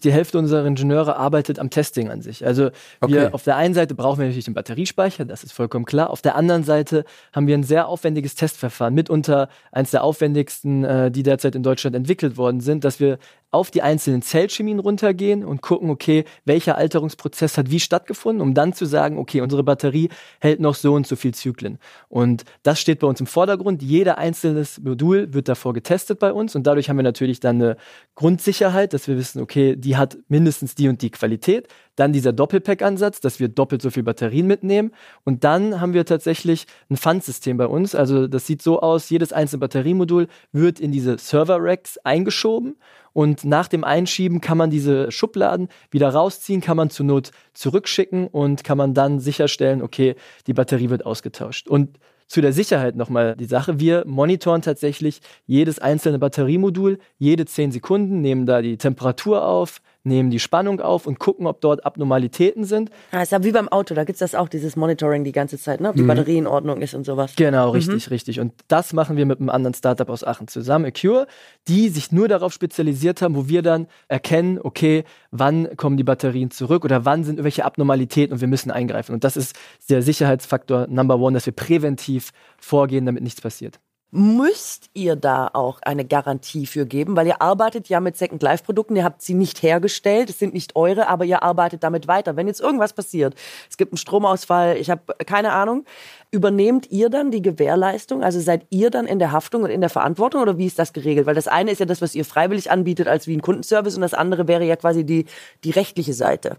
Die Hälfte unserer Ingenieure arbeitet am Testing an sich. Also wir okay. auf der einen Seite brauchen wir natürlich den Batteriespeicher, das ist vollkommen klar. Auf der anderen Seite haben wir ein sehr aufwendiges Testverfahren, mitunter eines der aufwendigsten, äh, die derzeit in Deutschland entwickelt worden sind, dass wir auf die einzelnen Zellchemien runtergehen und gucken, okay, welcher Alterungsprozess hat wie stattgefunden, um dann zu sagen, okay, unsere Batterie hält noch so und so viel Zyklen. Und das steht bei uns im Vordergrund. Jeder einzelne Modul wird davor getestet bei uns und dadurch haben wir natürlich dann eine Grundsicherheit, dass wir wissen, okay, die hat mindestens die und die Qualität. Dann dieser Doppelpack-Ansatz, dass wir doppelt so viel Batterien mitnehmen. Und dann haben wir tatsächlich ein Pfandsystem bei uns. Also das sieht so aus, jedes einzelne Batteriemodul wird in diese Server-Racks eingeschoben. Und nach dem Einschieben kann man diese Schubladen wieder rausziehen, kann man zur Not zurückschicken und kann man dann sicherstellen, okay, die Batterie wird ausgetauscht. Und zu der Sicherheit nochmal die Sache. Wir monitoren tatsächlich jedes einzelne Batteriemodul, jede 10 Sekunden, nehmen da die Temperatur auf, nehmen die Spannung auf und gucken, ob dort Abnormalitäten sind. Ah, ist ja wie beim Auto, da gibt es das auch, dieses Monitoring die ganze Zeit, ne? ob die mhm. Batterie in Ordnung ist und sowas. Genau, mhm. richtig, mhm. richtig. Und das machen wir mit einem anderen Startup aus Aachen zusammen, Acure, die sich nur darauf spezialisiert haben, wo wir dann erkennen, okay, wann kommen die Batterien zurück oder wann sind irgendwelche Abnormalitäten und wir müssen eingreifen. Und das ist der Sicherheitsfaktor Number One, dass wir präventiv vorgehen, damit nichts passiert müsst ihr da auch eine Garantie für geben? Weil ihr arbeitet ja mit Second Life Produkten, ihr habt sie nicht hergestellt, es sind nicht eure, aber ihr arbeitet damit weiter. Wenn jetzt irgendwas passiert, es gibt einen Stromausfall, ich habe keine Ahnung, übernehmt ihr dann die Gewährleistung? Also seid ihr dann in der Haftung und in der Verantwortung oder wie ist das geregelt? Weil das eine ist ja das, was ihr freiwillig anbietet als wie ein Kundenservice und das andere wäre ja quasi die, die rechtliche Seite.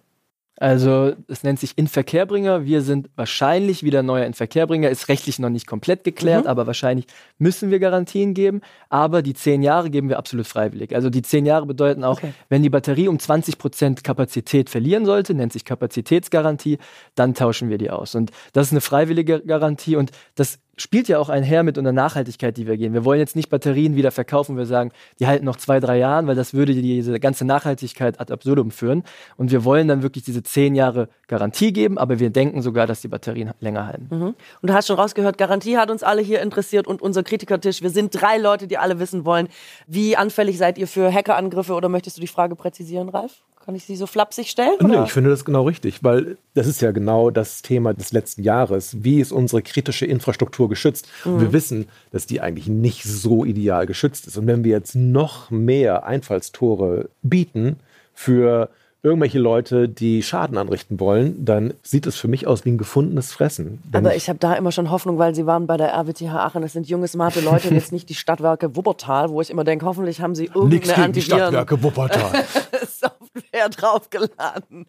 Also es nennt sich Inverkehrbringer. Wir sind wahrscheinlich wieder neuer Inverkehrbringer. Ist rechtlich noch nicht komplett geklärt, mhm. aber wahrscheinlich müssen wir Garantien geben. Aber die zehn Jahre geben wir absolut freiwillig. Also die zehn Jahre bedeuten auch, okay. wenn die Batterie um 20 Prozent Kapazität verlieren sollte, nennt sich Kapazitätsgarantie, dann tauschen wir die aus. Und das ist eine freiwillige Garantie und das spielt ja auch einher mit unserer Nachhaltigkeit, die wir gehen. Wir wollen jetzt nicht Batterien wieder verkaufen, wir sagen, die halten noch zwei, drei Jahre, weil das würde diese ganze Nachhaltigkeit ad absurdum führen. Und wir wollen dann wirklich diese zehn Jahre Garantie geben, aber wir denken sogar, dass die Batterien länger halten. Mhm. Und du hast schon rausgehört, Garantie hat uns alle hier interessiert und unser Kritikertisch. Wir sind drei Leute, die alle wissen wollen, wie anfällig seid ihr für Hackerangriffe oder möchtest du die Frage präzisieren, Ralf? Kann ich sie so flapsig stellen? Nee, ich finde das genau richtig, weil das ist ja genau das Thema des letzten Jahres. Wie ist unsere kritische Infrastruktur geschützt? Mhm. Und wir wissen, dass die eigentlich nicht so ideal geschützt ist. Und wenn wir jetzt noch mehr Einfallstore bieten für irgendwelche Leute, die Schaden anrichten wollen, dann sieht es für mich aus wie ein gefundenes Fressen. Aber ich habe da immer schon Hoffnung, weil sie waren bei der RWTH Aachen. Das sind junge, smarte Leute und jetzt nicht die Stadtwerke Wuppertal, wo ich immer denke, hoffentlich haben sie irgendeine Nichts gegen die Stadtwerke Wuppertal. Software draufgeladen.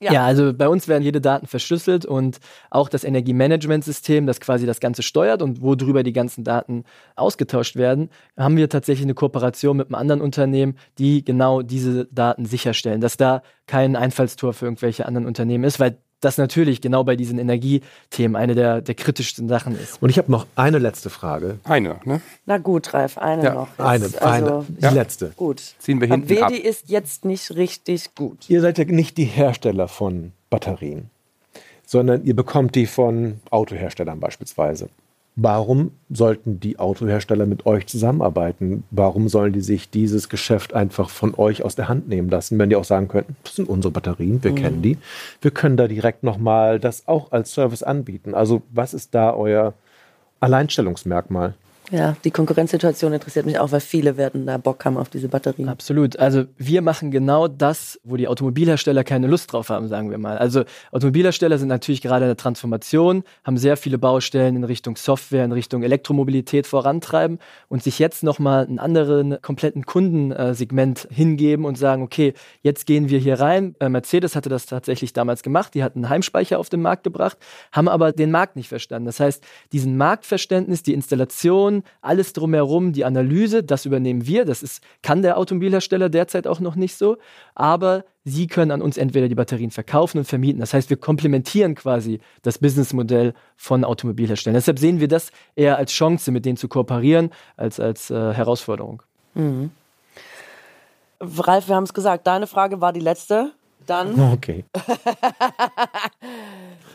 Ja. ja. also bei uns werden jede Daten verschlüsselt und auch das Energiemanagementsystem, das quasi das Ganze steuert und worüber die ganzen Daten ausgetauscht werden, haben wir tatsächlich eine Kooperation mit einem anderen Unternehmen, die genau diese Daten sicherstellen, dass da kein Einfallstor für irgendwelche anderen Unternehmen ist, weil das natürlich genau bei diesen Energiethemen eine der, der kritischsten Sachen ist. Und ich habe noch eine letzte Frage. Eine, ne? Na gut, Ralf, eine ja. noch. Jetzt. Eine, also, eine, die ja. letzte. Gut. Ziehen wir hinten Verdi ab. ist jetzt nicht richtig gut. Ihr seid ja nicht die Hersteller von Batterien, sondern ihr bekommt die von Autoherstellern beispielsweise. Warum sollten die Autohersteller mit euch zusammenarbeiten? Warum sollen die sich dieses Geschäft einfach von euch aus der Hand nehmen lassen, wenn die auch sagen könnten, das sind unsere Batterien, wir mhm. kennen die, wir können da direkt nochmal das auch als Service anbieten. Also was ist da euer Alleinstellungsmerkmal? Ja, die Konkurrenzsituation interessiert mich auch, weil viele werden da Bock haben auf diese Batterien. Absolut. Also wir machen genau das, wo die Automobilhersteller keine Lust drauf haben, sagen wir mal. Also Automobilhersteller sind natürlich gerade in der Transformation, haben sehr viele Baustellen in Richtung Software, in Richtung Elektromobilität vorantreiben und sich jetzt nochmal einen anderen kompletten Kundensegment hingeben und sagen, okay, jetzt gehen wir hier rein. Äh, Mercedes hatte das tatsächlich damals gemacht. Die hatten einen Heimspeicher auf den Markt gebracht, haben aber den Markt nicht verstanden. Das heißt, diesen Marktverständnis, die Installation, alles drumherum, die Analyse, das übernehmen wir. Das ist, kann der Automobilhersteller derzeit auch noch nicht so. Aber sie können an uns entweder die Batterien verkaufen und vermieten. Das heißt, wir komplementieren quasi das Businessmodell von Automobilherstellern. Deshalb sehen wir das eher als Chance, mit denen zu kooperieren, als als äh, Herausforderung. Mhm. Ralf, wir haben es gesagt, deine Frage war die letzte. Dann. Okay.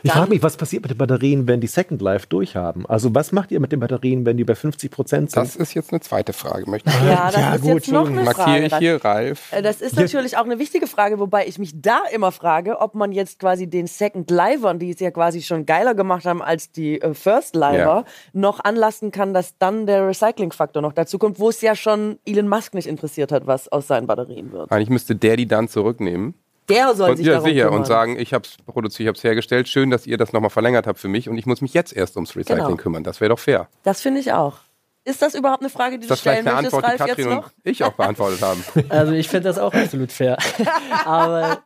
Ich frage mich, was passiert mit den Batterien, wenn die Second Life durchhaben? Also was macht ihr mit den Batterien, wenn die bei 50 Prozent sind? Das ist jetzt eine zweite Frage, möchte ich Ja, das ja, ist gut, jetzt noch eine Frage. Markiere ich hier, Ralf. Äh, das ist natürlich auch eine wichtige Frage, wobei ich mich da immer frage, ob man jetzt quasi den Second Livern, die es ja quasi schon geiler gemacht haben als die äh, First Liver, ja. noch anlassen kann, dass dann der Recycling-Faktor noch dazu kommt, wo es ja schon Elon Musk nicht interessiert hat, was aus seinen Batterien wird. Eigentlich müsste der die dann zurücknehmen. Der soll und, sich ja, darum sicher. kümmern. Und sagen, ich habe es produziert, ich habe es hergestellt. Schön, dass ihr das nochmal verlängert habt für mich und ich muss mich jetzt erst ums Recycling genau. kümmern. Das wäre doch fair. Das finde ich auch. Ist das überhaupt eine Frage, die du stellen möchtest, Antwort, Ralf, die Katrin und ich auch beantwortet haben? Also ich finde das auch absolut fair. Aber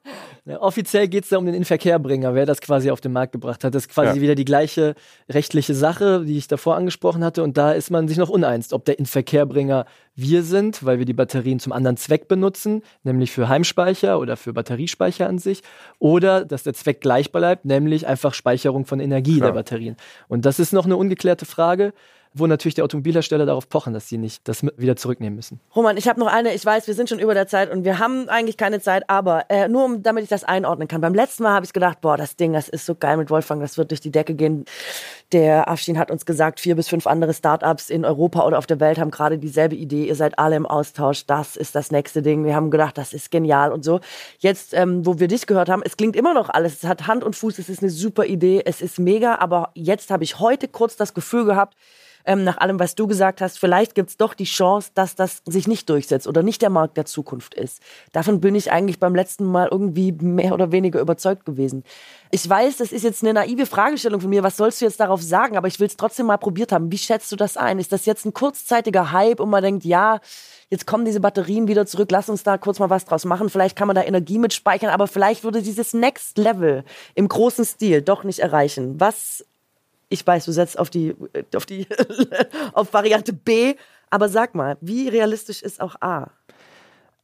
ja, offiziell geht es da um den Inverkehrbringer, wer das quasi auf den Markt gebracht hat. Das ist quasi ja. wieder die gleiche rechtliche Sache, die ich davor angesprochen hatte. Und da ist man sich noch uneins, ob der Inverkehrbringer wir sind, weil wir die Batterien zum anderen Zweck benutzen, nämlich für Heimspeicher oder für Batteriespeicher an sich, oder dass der Zweck gleich bleibt, nämlich einfach Speicherung von Energie Klar. der Batterien. Und das ist noch eine ungeklärte Frage wo natürlich die Automobilhersteller darauf pochen, dass sie nicht das wieder zurücknehmen müssen. Roman, ich habe noch eine, ich weiß, wir sind schon über der Zeit und wir haben eigentlich keine Zeit, aber äh, nur um, damit ich das einordnen kann. Beim letzten Mal habe ich gedacht, boah, das Ding, das ist so geil mit Wolfgang, das wird durch die Decke gehen. Der Afshin hat uns gesagt, vier bis fünf andere Startups in Europa oder auf der Welt haben gerade dieselbe Idee. Ihr seid alle im Austausch. Das ist das nächste Ding. Wir haben gedacht, das ist genial und so. Jetzt, ähm, wo wir dich gehört haben, es klingt immer noch alles. Es hat Hand und Fuß. Es ist eine super Idee. Es ist mega. Aber jetzt habe ich heute kurz das Gefühl gehabt, ähm, nach allem, was du gesagt hast, vielleicht gibt's doch die Chance, dass das sich nicht durchsetzt oder nicht der Markt der Zukunft ist. Davon bin ich eigentlich beim letzten Mal irgendwie mehr oder weniger überzeugt gewesen. Ich weiß, das ist jetzt eine naive Fragestellung von mir. Was sollst du jetzt darauf sagen? Aber ich will es trotzdem mal probiert haben. Wie schätzt du das ein? Ist das jetzt ein kurzzeitiger Hype und man denkt, ja, jetzt kommen diese Batterien wieder zurück, lass uns da kurz mal was draus machen. Vielleicht kann man da Energie mit speichern, aber vielleicht würde dieses Next Level im großen Stil doch nicht erreichen. Was, ich weiß, du setzt auf die, auf die, auf Variante B, aber sag mal, wie realistisch ist auch A?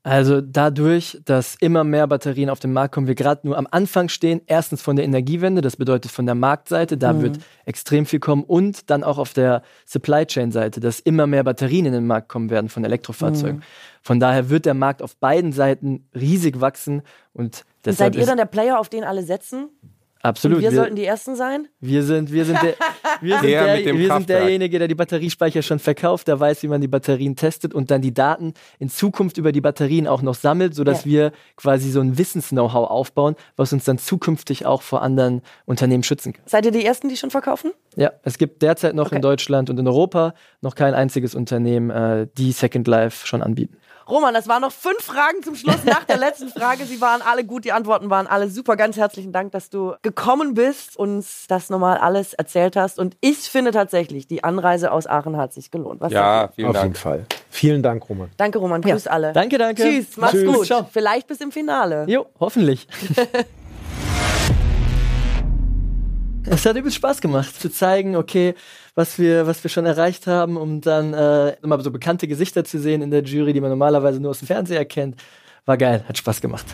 Also dadurch, dass immer mehr Batterien auf den Markt kommen, wir gerade nur am Anfang stehen, erstens von der Energiewende, das bedeutet von der Marktseite, da mhm. wird extrem viel kommen und dann auch auf der Supply Chain Seite, dass immer mehr Batterien in den Markt kommen werden von Elektrofahrzeugen. Mhm. Von daher wird der Markt auf beiden Seiten riesig wachsen und deshalb und seid ihr dann der Player, auf den alle setzen? Absolut. Und wir, wir, sollten die Ersten sein? Wir sind, wir sind, der, wir sind, der, wir sind derjenige, der die Batteriespeicher schon verkauft, der weiß, wie man die Batterien testet und dann die Daten in Zukunft über die Batterien auch noch sammelt, sodass ja. wir quasi so ein Wissens-Know-how aufbauen, was uns dann zukünftig auch vor anderen Unternehmen schützen kann. Seid ihr die Ersten, die schon verkaufen? Ja, es gibt derzeit noch okay. in Deutschland und in Europa noch kein einziges Unternehmen, äh, die Second Life schon anbieten. Roman, das waren noch fünf Fragen zum Schluss nach der letzten Frage. Sie waren alle gut, die Antworten waren alle super. Ganz herzlichen Dank, dass du gekommen bist, uns das nochmal alles erzählt hast. Und ich finde tatsächlich, die Anreise aus Aachen hat sich gelohnt. Was ja, vielen Auf Dank. jeden Fall. Vielen Dank, Roman. Danke, Roman. Grüß ja. alle. Danke, danke. Tschüss, mach's Tschüss. gut. Ciao. Vielleicht bis im Finale. Jo, hoffentlich. es hat übelst Spaß gemacht, zu zeigen, okay, was wir, was wir schon erreicht haben, um dann äh, immer so bekannte Gesichter zu sehen in der Jury, die man normalerweise nur aus dem Fernseher kennt. War geil, hat Spaß gemacht.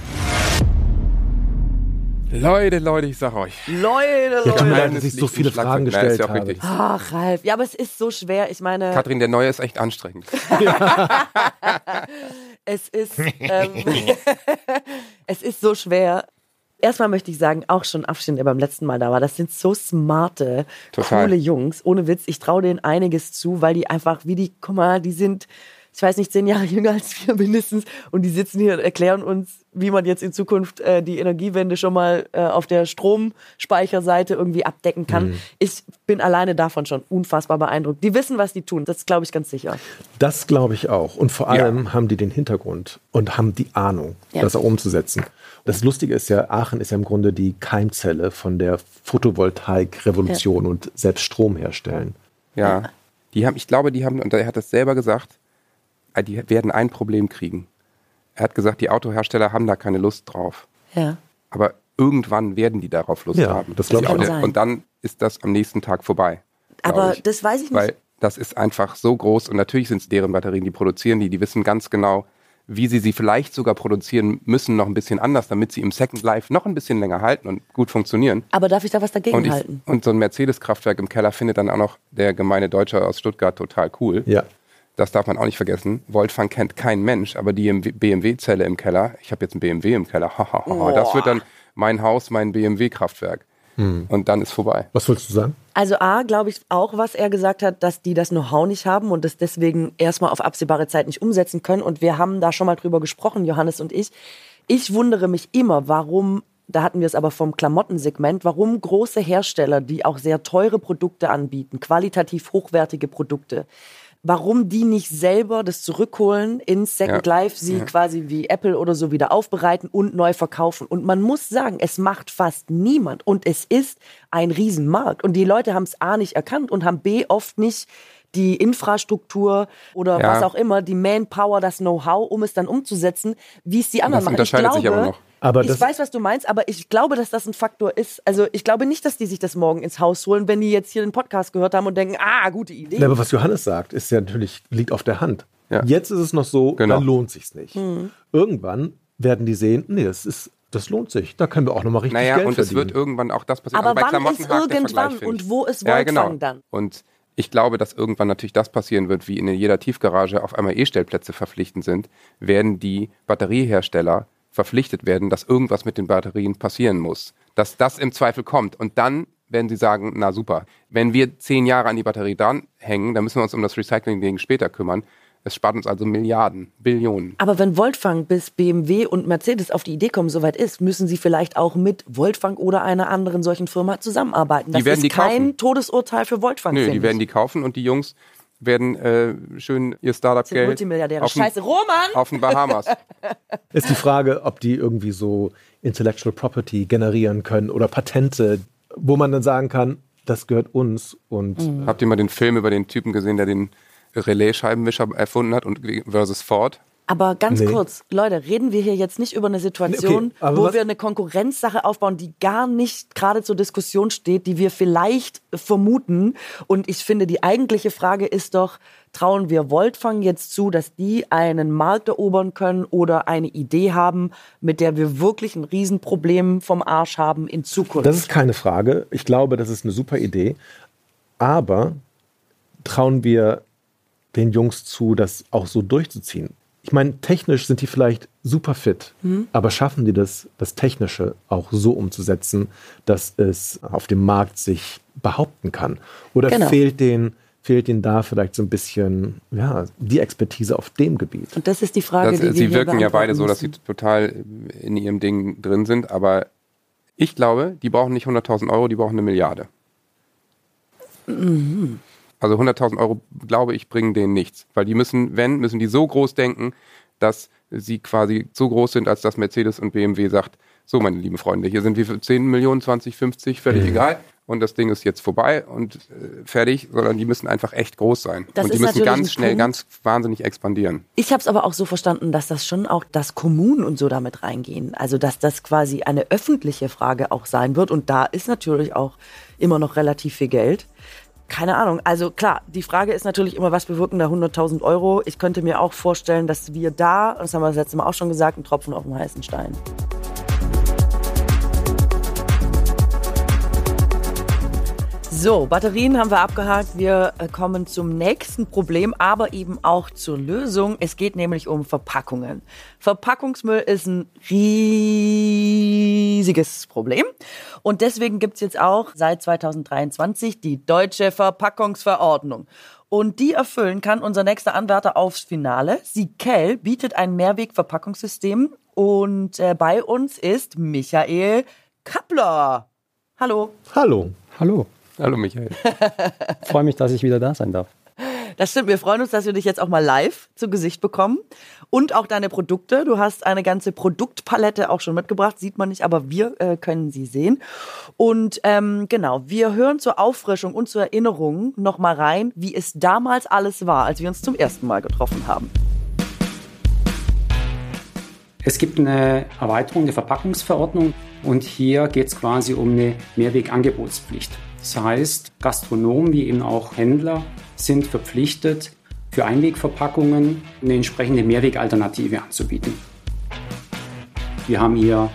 Leute, Leute, ich sag euch. Leute, Leute. Ja, tut mir leid, dass ich so viele Fragen gestellt ja habe. Ach, Ralf. Ja, aber es ist so schwer. Ich meine. Katrin, der Neue ist echt anstrengend. es ist, ähm, es ist so schwer erstmal möchte ich sagen, auch schon Abstand, der beim letzten Mal da war, das sind so smarte, Total. coole Jungs. Ohne Witz, ich traue denen einiges zu, weil die einfach, wie die, guck mal, die sind, ich weiß nicht, zehn Jahre jünger als wir mindestens und die sitzen hier und erklären uns, wie man jetzt in Zukunft äh, die Energiewende schon mal äh, auf der Stromspeicherseite irgendwie abdecken kann. Mhm. Ich bin alleine davon schon unfassbar beeindruckt. Die wissen, was die tun. Das glaube ich ganz sicher. Das glaube ich auch. Und vor allem ja. haben die den Hintergrund und haben die Ahnung, ja. das auch umzusetzen. Das Lustige ist ja, Aachen ist ja im Grunde die Keimzelle von der Photovoltaik-Revolution ja. und selbst Strom herstellen. Ja, die haben, ich glaube, die haben, und er hat das selber gesagt, äh, die werden ein Problem kriegen. Er hat gesagt, die Autohersteller haben da keine Lust drauf. Ja. Aber irgendwann werden die darauf Lust ja, haben. Das glaube ich auch. Und dann ist das am nächsten Tag vorbei. Aber ich. das weiß ich nicht. Weil das ist einfach so groß und natürlich sind es deren Batterien, die produzieren die, die wissen ganz genau, wie sie sie vielleicht sogar produzieren müssen, noch ein bisschen anders, damit sie im Second Life noch ein bisschen länger halten und gut funktionieren. Aber darf ich da was dagegen und ich, halten? Und so ein Mercedes-Kraftwerk im Keller findet dann auch noch der gemeine Deutsche aus Stuttgart total cool. Ja. Das darf man auch nicht vergessen. Voltfang kennt kein Mensch, aber die BMW-Zelle im Keller, ich habe jetzt ein BMW im Keller, das wird dann mein Haus, mein BMW-Kraftwerk. Hm. Und dann ist vorbei. Was willst du sagen? Also A, glaube ich auch, was er gesagt hat, dass die das Know-how nicht haben und das deswegen erstmal auf absehbare Zeit nicht umsetzen können. Und wir haben da schon mal drüber gesprochen, Johannes und ich. Ich wundere mich immer, warum, da hatten wir es aber vom Klamottensegment, warum große Hersteller, die auch sehr teure Produkte anbieten, qualitativ hochwertige Produkte, warum die nicht selber das zurückholen ins Second ja. Life, sie ja. quasi wie Apple oder so wieder aufbereiten und neu verkaufen. Und man muss sagen, es macht fast niemand. Und es ist ein Riesenmarkt. Und die Leute haben es A nicht erkannt und haben B oft nicht die Infrastruktur oder ja. was auch immer, die Manpower, das Know-how, um es dann umzusetzen, wie es die anderen das machen. Ich glaube, aber ich weiß, was du meinst, aber ich glaube, dass das ein Faktor ist. Also ich glaube nicht, dass die sich das morgen ins Haus holen, wenn die jetzt hier den Podcast gehört haben und denken, ah, gute Idee. Ja, aber was Johannes sagt, ist ja natürlich, liegt auf der Hand. Ja. Jetzt ist es noch so, genau. dann lohnt sich's nicht. Mhm. Irgendwann werden die sehen, nee, das ist das lohnt sich. Da können wir auch nochmal richtig naja, Geld und verdienen. es wird irgendwann auch das passieren. Aber also wann ist irgendwann und wo ist Wolfgang ja, genau. dann? Und ich glaube, dass irgendwann natürlich das passieren wird, wie in jeder Tiefgarage auf einmal E-Stellplätze verpflichtend sind, werden die Batteriehersteller verpflichtet werden, dass irgendwas mit den Batterien passieren muss. Dass das im Zweifel kommt. Und dann werden sie sagen, na super, wenn wir zehn Jahre an die Batterie dranhängen, dann müssen wir uns um das Recycling-Ding später kümmern. Es spart uns also Milliarden, Billionen. Aber wenn Voltfang bis BMW und Mercedes auf die Idee kommen, soweit ist, müssen sie vielleicht auch mit Voltfang oder einer anderen solchen Firma zusammenarbeiten. Das Die werden ist die kein kaufen. Todesurteil für Voltfang. Nö, die werden die kaufen und die Jungs werden äh, schön ihr Startup-Geld auf, den- Scheiße, Roman! auf den Bahamas. Ist die Frage, ob die irgendwie so Intellectual Property generieren können oder Patente, wo man dann sagen kann, das gehört uns und Mhm. Habt ihr mal den Film über den Typen gesehen, der den Relais-Scheibenwischer erfunden hat und versus Ford? Aber ganz Nee. kurz, Leute, reden wir hier jetzt nicht über eine Situation, Okay, wo wir eine Konkurrenzsache aufbauen, die gar nicht gerade zur Diskussion steht, die wir vielleicht vermuten. Und ich finde, die eigentliche Frage ist doch, trauen wir Voltfang jetzt zu, dass die einen Markt erobern können oder eine Idee haben, mit der wir wirklich ein Riesenproblem vom Arsch haben in Zukunft? Das ist keine Frage. Ich glaube, das ist eine super Idee. Aber trauen wir den Jungs zu, das auch so durchzuziehen? Ich meine, technisch sind die vielleicht super fit, aber schaffen die das, das Technische auch so umzusetzen, dass es auf dem Markt sich behaupten kann? Oder Genau. fehlt denen, fehlt ihnen da vielleicht so ein bisschen ja, die Expertise auf dem Gebiet? Und das ist die Frage, Das, die wir sie hier wirken ja beide beantworten so, dass sie müssen. total in ihrem Ding drin sind, aber ich glaube, die brauchen nicht 100.000 Euro, die brauchen eine Milliarde. Mhm. Also 100.000 Euro, glaube ich, bringen denen nichts, weil die müssen, wenn, müssen die so groß denken, dass sie quasi so groß sind, als dass Mercedes und BMW sagt, so meine lieben Freunde, hier sind wir für 10 Millionen, 20, 50, völlig egal. Und das Ding ist jetzt vorbei und äh, fertig, sondern die müssen einfach echt groß sein. Das und die müssen ganz schnell, Punkt. ganz wahnsinnig expandieren. Ich habe es aber auch so verstanden, dass das schon auch, dass Kommunen und so damit reingehen. Also dass das quasi eine öffentliche Frage auch sein wird. Und da ist natürlich auch immer noch relativ viel Geld. Keine Ahnung. Also klar, die Frage ist natürlich immer, was bewirken da 100.000 Euro? Ich könnte mir auch vorstellen, dass wir da, das haben wir das letzte Mal auch schon gesagt, ein Tropfen auf dem heißen Stein. So, Batterien haben wir abgehakt. Wir äh, kommen zum nächsten Problem, aber eben auch zur Lösung. Es geht nämlich um Verpackungen. Verpackungsmüll ist ein riesiges Problem. Und deswegen gibt's jetzt auch seit 2023 die deutsche Verpackungsverordnung. Und die erfüllen kann unser nächster Anwärter aufs Finale. Sikel bietet ein Mehrwegverpackungssystem. Und äh, bei uns ist Michael Kappler. Hallo. Hallo. Hallo, Hallo Michael. freue mich, dass ich wieder da sein darf. Das stimmt. Wir freuen uns, dass wir dich jetzt auch mal live zu Gesicht bekommen. Und auch deine Produkte. Du hast eine ganze Produktpalette auch schon mitgebracht. Sieht man nicht, aber wir äh, können sie sehen. Und ähm, genau, wir hören zur Auffrischung und zur Erinnerung noch mal rein, wie es damals alles war, als wir uns zum ersten Mal getroffen haben. Es gibt eine Erweiterung der Verpackungsverordnung und hier geht es quasi um eine Mehrwegangebotspflicht. Das heißt, Gastronomen wie eben auch Händler sind verpflichtet, für Einwegverpackungen eine entsprechende Mehrwegalternative anzubieten. Wir haben hier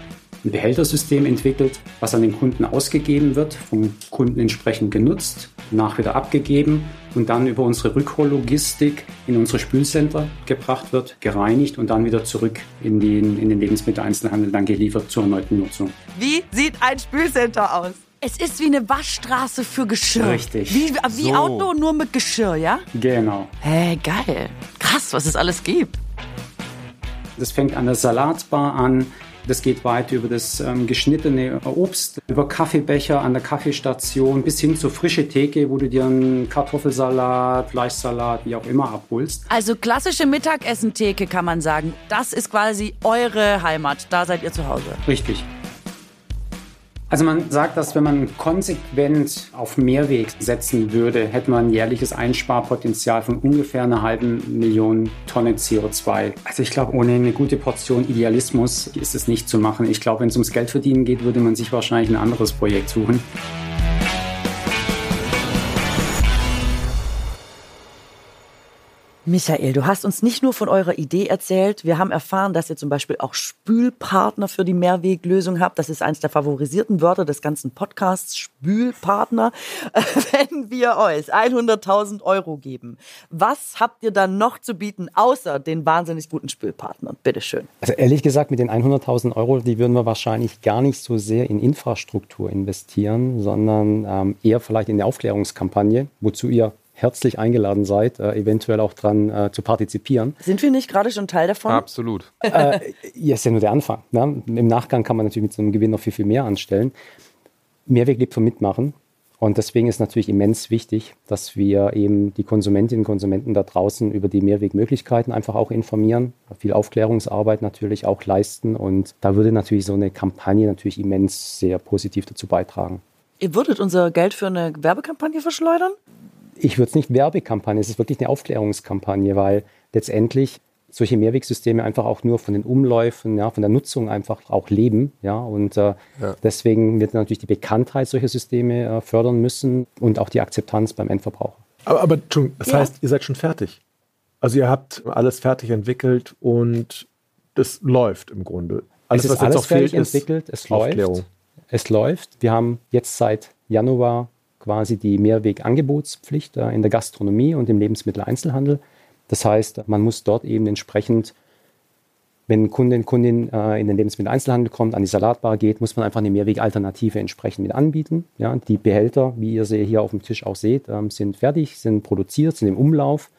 ein Behältersystem entwickelt, was an den Kunden ausgegeben wird, vom Kunden entsprechend genutzt, nach wieder abgegeben und dann über unsere Rückhollogistik in unsere Spülcenter gebracht wird, gereinigt und dann wieder zurück in den, in den Lebensmitteleinzelhandel dann geliefert zur erneuten Nutzung. Wie sieht ein Spülcenter aus? Es ist wie eine Waschstraße für Geschirr. Richtig. Wie, wie So. Auto, nur mit Geschirr, ja? Genau. Hä, geil. Krass, was es alles gibt. Das fängt an der Salatbar an. Das geht weit über das ähm, geschnittene Obst, über Kaffeebecher an der Kaffeestation bis hin zur frische Theke, wo du dir einen Kartoffelsalat, Fleischsalat, wie auch immer abholst. Also klassische Mittagessentheke kann man sagen. Das ist quasi eure Heimat. Da seid ihr zu Hause. Richtig. Also man sagt, dass wenn man konsequent auf Mehrweg setzen würde, hätte man ein jährliches Einsparpotenzial von ungefähr einer halben Million Tonnen CO2. Also ich glaube, ohne eine gute Portion Idealismus ist es nicht zu machen. Ich glaube, wenn es ums Geldverdienen geht, würde man sich wahrscheinlich ein anderes Projekt suchen. Michael, du hast uns nicht nur von eurer Idee erzählt, wir haben erfahren, dass ihr zum Beispiel auch Spülpartner für die Mehrweglösung habt. Das ist eines der favorisierten Wörter des ganzen Podcasts, Spülpartner. Wenn wir euch 100.000 Euro geben, was habt ihr dann noch zu bieten, außer den wahnsinnig guten Spülpartnern? Bitteschön. Also ehrlich gesagt, mit den 100.000 Euro, die würden wir wahrscheinlich gar nicht so sehr in Infrastruktur investieren, sondern ähm, eher vielleicht in eine Aufklärungskampagne, wozu ihr herzlich eingeladen seid, äh, eventuell auch dran äh, zu partizipieren. Sind wir nicht gerade schon Teil davon? Absolut. äh, ja, ist ja nur der Anfang. Ne? Im Nachgang kann man natürlich mit so einem Gewinn noch viel, viel mehr anstellen. Mehrweg lebt vom Mitmachen. Und deswegen ist natürlich immens wichtig, dass wir eben die Konsumentinnen und Konsumenten da draußen über die Mehrwegmöglichkeiten einfach auch informieren, viel Aufklärungsarbeit natürlich auch leisten. Und da würde natürlich so eine Kampagne natürlich immens sehr positiv dazu beitragen. Ihr würdet unser Geld für eine Werbekampagne verschleudern? Ich würde es nicht Werbekampagne, es ist wirklich eine Aufklärungskampagne, weil letztendlich solche Mehrwegsysteme einfach auch nur von den Umläufen, ja, von der Nutzung einfach auch leben. Ja, und äh, ja. deswegen wird natürlich die Bekanntheit solcher Systeme äh, fördern müssen und auch die Akzeptanz beim Endverbraucher. Aber, aber das ja. heißt, ihr seid schon fertig. Also ihr habt alles fertig entwickelt und das läuft im Grunde. Alles, es ist was alles jetzt noch fertig fehlt, entwickelt, es Aufklärung. läuft. Es läuft. Wir haben jetzt seit Januar quasi die Mehrwegangebotspflicht äh, in der Gastronomie und im Lebensmitteleinzelhandel. Das heißt, man muss dort eben entsprechend, wenn Kundin, Kundin äh, in den Lebensmitteleinzelhandel kommt, an die Salatbar geht, muss man einfach eine Mehrwegalternative entsprechend mit anbieten. Ja, die Behälter, wie ihr sie hier auf dem Tisch auch seht, ähm, sind fertig, sind produziert, sind im Umlauf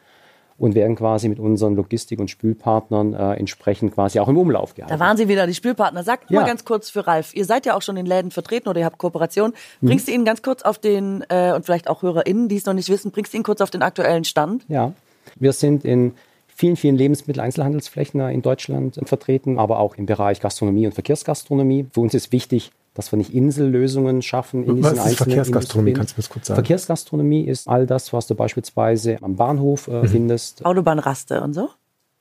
und werden quasi mit unseren Logistik- und Spülpartnern äh, entsprechend quasi auch im Umlauf gehalten. Da waren Sie wieder, die Spülpartner. Sagt ja. mal ganz kurz für Ralf, ihr seid ja auch schon in Läden vertreten oder ihr habt Kooperation. Bringst mhm. du Ihnen ganz kurz auf den, äh, und vielleicht auch HörerInnen, die es noch nicht wissen, bringst du Ihnen kurz auf den aktuellen Stand? Ja, wir sind in vielen, vielen Lebensmitteleinzelhandelsflächen in Deutschland vertreten, aber auch im Bereich Gastronomie und Verkehrsgastronomie. Für uns ist wichtig, dass wir nicht Insellösungen schaffen in was diesen ist Verkehrsgastronomie? Kannst du das kurz sagen? Verkehrsgastronomie ist all das, was du beispielsweise am Bahnhof äh, mhm. findest. Autobahnraste und so?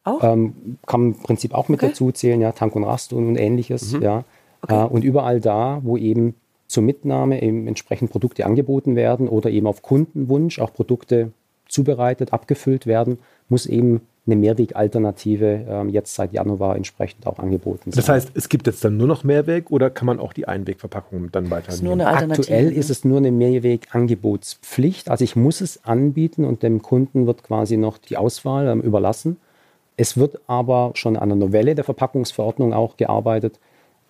Auch? Ähm, kann man im Prinzip auch mit okay. dazu zählen, ja, Tank und Rast und, und ähnliches. Mhm. Ja. Okay. Äh, und überall da, wo eben zur Mitnahme eben entsprechend Produkte angeboten werden oder eben auf Kundenwunsch auch Produkte zubereitet, abgefüllt werden, muss eben eine Mehrwegalternative ähm, jetzt seit Januar entsprechend auch angeboten sein. Das heißt, es gibt jetzt dann nur noch Mehrweg oder kann man auch die Einwegverpackung dann weiternehmen? Aktuell ist es nur eine Mehrwegangebotspflicht. Also ich muss es anbieten und dem Kunden wird quasi noch die Auswahl ähm, überlassen. Es wird aber schon an einer Novelle der Verpackungsverordnung auch gearbeitet,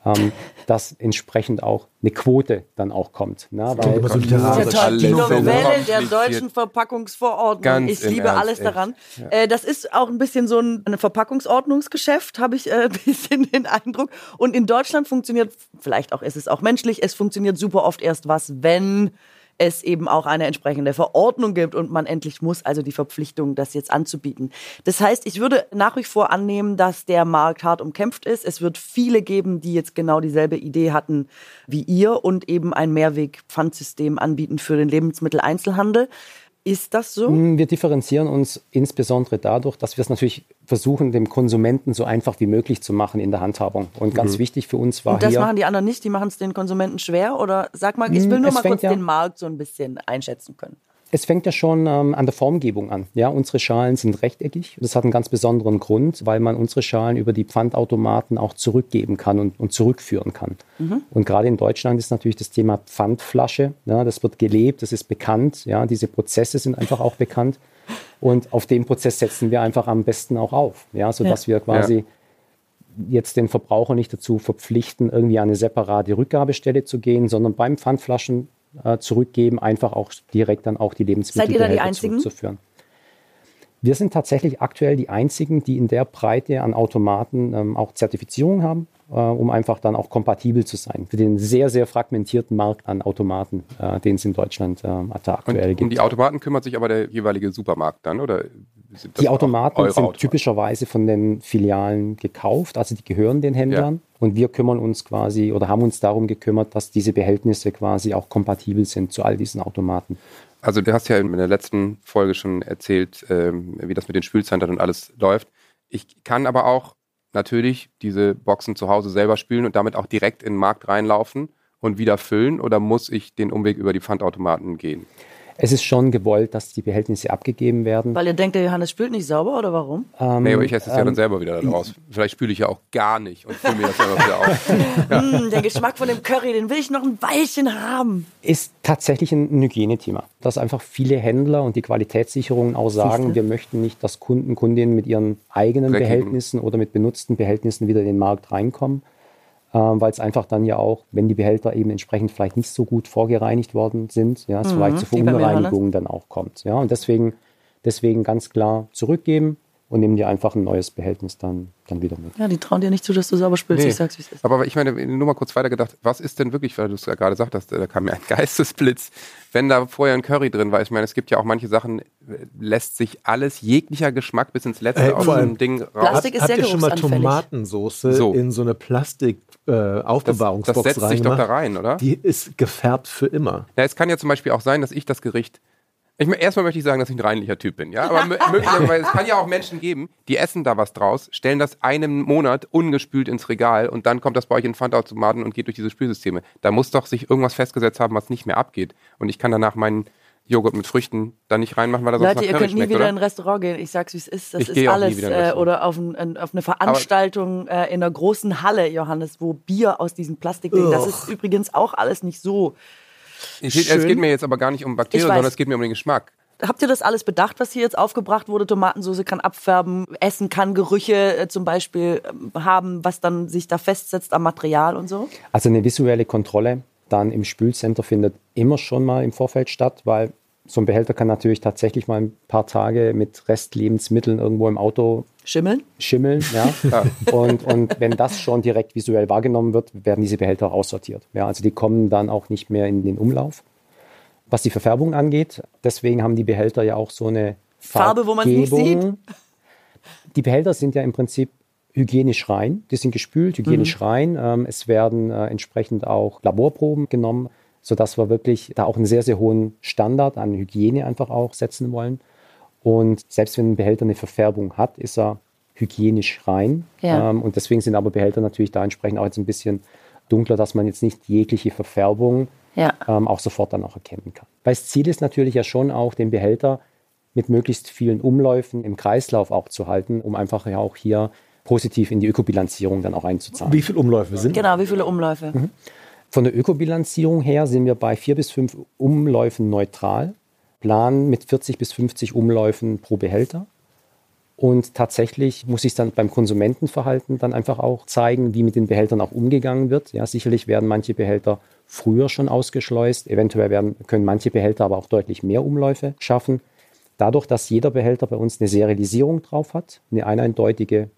ähm, dass entsprechend auch eine Quote dann auch kommt. Ne? Weil so die, die Novelle der deutschen Verpackungsverordnung. Ganz ich liebe Ernst, alles daran. Ja. Äh, das ist auch ein bisschen so ein, Verpackungsordnungsgeschäft, habe ich äh, ein bisschen den Eindruck. Und in Deutschland funktioniert, vielleicht auch ist es auch menschlich, es funktioniert super oft erst was, wenn es eben auch eine entsprechende Verordnung gibt und man endlich muss also die Verpflichtung, das jetzt anzubieten. Das heißt, ich würde nach wie vor annehmen, dass der Markt hart umkämpft ist. Es wird viele geben, die jetzt genau dieselbe Idee hatten wie ihr und eben ein Mehrweg-Pfandsystem anbieten für den Lebensmitteleinzelhandel. Ist das so? Mm, wir differenzieren uns insbesondere dadurch, dass wir es natürlich versuchen, dem Konsumenten so einfach wie möglich zu machen in der Handhabung. Und ganz mhm. wichtig für uns war Und das hier, machen die anderen nicht? Die machen es den Konsumenten schwer? Oder sag mal, ich will mm, nur mal kurz ja, den Markt so ein bisschen einschätzen können es fängt ja schon ähm, an der Formgebung an. Ja, unsere Schalen sind rechteckig. Das hat einen ganz besonderen Grund, weil man unsere Schalen über die Pfandautomaten auch zurückgeben kann und, und zurückführen kann. Mhm. Und gerade in Deutschland ist natürlich das Thema Pfandflasche. Ja, das wird gelebt, das ist bekannt. Ja, diese Prozesse sind einfach auch bekannt. Und auf dem Prozess setzen wir einfach am besten auch auf, ja, sodass ja. wir quasi ja. jetzt den Verbraucher nicht dazu verpflichten, irgendwie an eine separate Rückgabestelle zu gehen, sondern beim Pfandflaschen äh, zurückgeben, einfach auch direkt dann auch die Lebensmittel Seid ihr da die Einzigen? zurückzuführen. Wir sind tatsächlich aktuell die Einzigen, die in der Breite an Automaten ähm, auch Zertifizierung haben, äh, um einfach dann auch kompatibel zu sein für den sehr, sehr fragmentierten Markt an Automaten, äh, den es in Deutschland äh, aktuell und, gibt. Um die Automaten kümmert sich aber der jeweilige Supermarkt dann, oder? Die Automaten sind Automaten? typischerweise von den Filialen gekauft, also die gehören den Händlern. Ja. Und wir kümmern uns quasi oder haben uns darum gekümmert, dass diese Behältnisse quasi auch kompatibel sind zu all diesen Automaten. Also du hast ja in der letzten Folge schon erzählt, ähm, wie das mit den Spülzentren und alles läuft. Ich kann aber auch natürlich diese Boxen zu Hause selber spülen und damit auch direkt in den Markt reinlaufen und wieder füllen oder muss ich den Umweg über die Pfandautomaten gehen? Es ist schon gewollt, dass die Behältnisse abgegeben werden. Weil ihr denkt, der Johannes spült nicht sauber oder warum? Ähm, nee, aber ich esse es ähm, ja dann ähm, selber wieder raus. Vielleicht spüle ich ja auch gar nicht und fülle mir das selber wieder auf. ja. mm, der Geschmack von dem Curry, den will ich noch ein Weilchen haben. Ist tatsächlich ein Hygienethema. Dass einfach viele Händler und die Qualitätssicherungen auch sagen, Siehste? wir möchten nicht, dass Kunden, Kundinnen mit ihren eigenen Dreckigen. Behältnissen oder mit benutzten Behältnissen wieder in den Markt reinkommen. Ähm, weil es einfach dann ja auch, wenn die Behälter eben entsprechend vielleicht nicht so gut vorgereinigt worden sind, ja, es Mhm, vielleicht zu mir, Verunreinigungen dann auch kommt. Ja, und deswegen, deswegen ganz klar zurückgeben und nimm dir einfach ein neues Behältnis dann, dann wieder mit. Ja, die trauen dir nicht zu, dass du sauber spülst. Nee. Ich sag's, wie es ist. Aber ich meine, nur mal kurz weitergedacht, was ist denn wirklich, weil du es ja gerade sagtest, da kam mir ein Geistesblitz, wenn da vorher ein Curry drin war. Ich meine, es gibt ja auch manche Sachen, äh, lässt sich alles, jeglicher Geschmack bis ins Letzte Ey, aus einem Ding raus. Plastik ist Habt sehr ihr schon mal. Tomatensoße So. in so eine Plastik äh, das, Aufbewahrungsbox das setzt sich doch da rein, oder? Die ist gefärbt für immer. Ja, es kann ja zum Beispiel auch sein, dass ich das Gericht. Ich, erstmal möchte ich sagen, dass ich ein reinlicher Typ bin, ja. Aber mö- möglicherweise, es kann ja auch Menschen geben, die essen da was draus, stellen das einen Monat ungespült ins Regal und dann kommt das bei euch in Pfandautomaten und geht durch diese Spülsysteme. Da muss doch sich irgendwas festgesetzt haben, was nicht mehr abgeht. Und ich kann danach meinen Joghurt mit Früchten da nicht reinmachen, weil er sonst Leute, nach ihr könnt nie schmeckt, wieder oder? in ein Restaurant gehen. Ich sag's, wie es ist. Das Ich ist alles. Äh, oder auf, ein, auf eine Veranstaltung äh, in einer großen Halle, Johannes, wo Bier aus diesem Plastik. Das ist übrigens auch alles nicht so. Es geht, es schön. geht mir jetzt aber gar nicht um Bakterien, sondern es geht mir um den Geschmack. Habt ihr das alles bedacht, was hier jetzt aufgebracht wurde? Tomatensoße kann abfärben, Essen kann Gerüche äh, zum Beispiel ähm, haben, was dann sich da festsetzt am Material und so? Also eine visuelle Kontrolle dann im Spülcenter findet immer schon mal im Vorfeld statt, weil so ein Behälter kann natürlich tatsächlich mal ein paar Tage mit Restlebensmitteln irgendwo im Auto Schimmeln? schimmeln. Ja? und, und wenn das schon direkt visuell wahrgenommen wird, werden diese Behälter auch aussortiert. Ja? Also die kommen dann auch nicht mehr in den Umlauf. Was die Verfärbung angeht, deswegen haben die Behälter ja auch so eine Farbe, wo man's nicht Farbgebung. Die Behälter sind ja im Prinzip hygienisch rein. Die sind gespült, hygienisch rein. Ähm, es werden äh, entsprechend auch Laborproben genommen, sodass wir wirklich da auch einen sehr, sehr hohen Standard an Hygiene einfach auch setzen wollen. Und selbst wenn ein Behälter eine Verfärbung hat, ist er hygienisch rein. Ja. Ähm, und deswegen sind aber Behälter natürlich da entsprechend auch jetzt ein bisschen dunkler, dass man jetzt nicht jegliche Verfärbung Ja. ähm, auch sofort dann auch erkennen kann. Weil das Ziel ist natürlich ja schon auch, den Behälter mit möglichst vielen Umläufen im Kreislauf auch zu halten, um einfach ja auch hier positiv in die Ökobilanzierung dann auch einzuzahlen. Wie viele Umläufe sind Genau, wie viele Umläufe? Von der Ökobilanzierung her sind wir bei vier bis fünf Umläufen neutral, planen mit 40 bis 50 Umläufen pro Behälter. Und tatsächlich muss sich dann beim Konsumentenverhalten dann einfach auch zeigen, wie mit den Behältern auch umgegangen wird. Ja, sicherlich werden manche Behälter früher schon ausgeschleust, eventuell werden, können manche Behälter aber auch deutlich mehr Umläufe schaffen. Dadurch, dass jeder Behälter bei uns eine Serialisierung drauf hat, eine eindeutige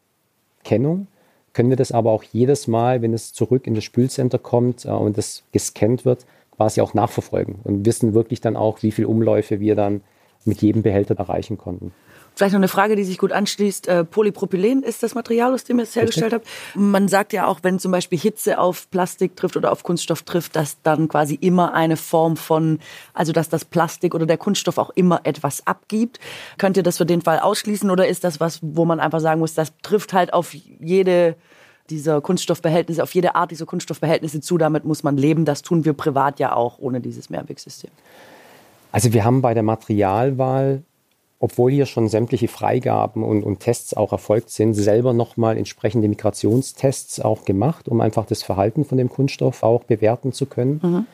Kennung, können wir das aber auch jedes Mal, wenn es zurück in das Spülcenter kommt äh, und das gescannt wird, quasi auch nachverfolgen und wissen wirklich dann auch, wie viele Umläufe wir dann mit jedem Behälter erreichen konnten. Vielleicht noch eine Frage, die sich gut anschließt. Äh, Polypropylen ist das Material, aus dem ihr es hergestellt habt. Man sagt ja auch, wenn zum Beispiel Hitze auf Plastik trifft oder auf Kunststoff trifft, dass dann quasi immer eine Form von, also dass das Plastik oder der Kunststoff auch immer etwas abgibt. Könnt ihr das für den Fall ausschließen oder ist das was, wo man einfach sagen muss, das trifft halt auf jede dieser Kunststoffbehältnisse, auf jede Art dieser Kunststoffbehältnisse zu, damit muss man leben. Das tun wir privat ja auch ohne dieses Mehrwegsystem. Also wir haben bei der Materialwahl, obwohl hier schon sämtliche Freigaben und, und Tests auch erfolgt sind, selber nochmal entsprechende Migrationstests auch gemacht, um einfach das Verhalten von dem Kunststoff auch bewerten zu können.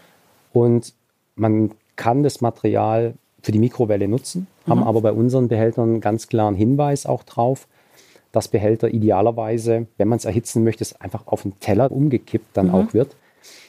Und man kann das Material für die Mikrowelle nutzen, haben aber bei unseren Behältern ganz klaren Hinweis auch drauf, dass Behälter idealerweise, wenn man es erhitzen möchte, es einfach auf den Teller umgekippt dann auch wird.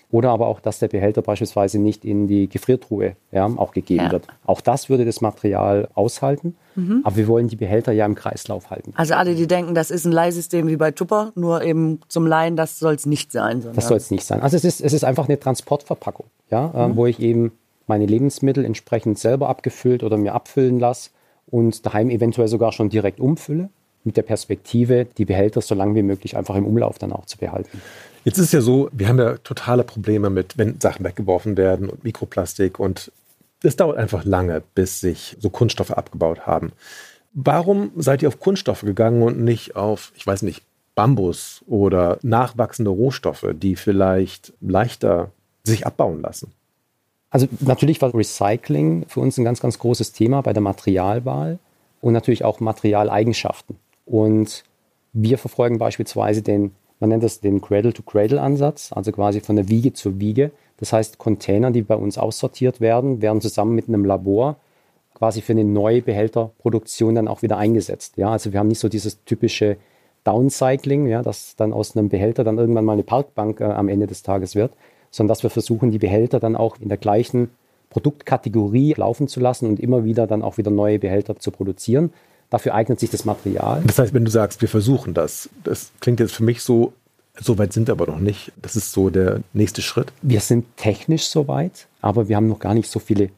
Oder aber auch, dass der Behälter beispielsweise nicht in die Gefriertruhe ja, auch gegeben Ja. wird. Auch das würde das Material aushalten. Aber wir wollen die Behälter ja im Kreislauf halten. Also alle, die denken, das ist ein Leihsystem wie bei Tupper, nur eben zum Leihen, das soll es nicht sein. Das soll es nicht sein. Also es ist, es ist einfach eine Transportverpackung, ja, äh, wo ich eben meine Lebensmittel entsprechend selber abgefüllt oder mir abfüllen lasse und daheim eventuell sogar schon direkt umfülle, mit der Perspektive, die Behälter so lange wie möglich einfach im Umlauf dann auch zu behalten. Jetzt ist es ja so, wir haben ja totale Probleme mit, wenn Sachen weggeworfen werden und Mikroplastik und es dauert einfach lange, bis sich so Kunststoffe abgebaut haben. Warum seid ihr auf Kunststoffe gegangen und nicht auf, ich weiß nicht, Bambus oder nachwachsende Rohstoffe, die vielleicht leichter sich abbauen lassen? Also natürlich war Recycling für uns ein ganz, ganz großes Thema bei der Materialwahl und natürlich auch Materialeigenschaften. Und wir verfolgen beispielsweise den, man nennt das den Cradle-to-Cradle-Ansatz, also quasi von der Wiege zur Wiege. Das heißt, Container, die bei uns aussortiert werden, werden zusammen mit einem Labor quasi für eine neue Behälterproduktion dann auch wieder eingesetzt. Ja, also wir haben nicht so dieses typische Downcycling, ja, dass dann aus einem Behälter dann irgendwann mal eine Parkbank äh, am Ende des Tages wird, sondern dass wir versuchen, die Behälter dann auch in der gleichen Produktkategorie laufen zu lassen und immer wieder dann auch wieder neue Behälter zu produzieren. Dafür eignet sich das Material. Das heißt, wenn du sagst, wir versuchen das, das klingt jetzt für mich so, so weit sind wir aber noch nicht. Das ist so der nächste Schritt. Wir sind technisch soweit, aber wir haben noch gar nicht so viele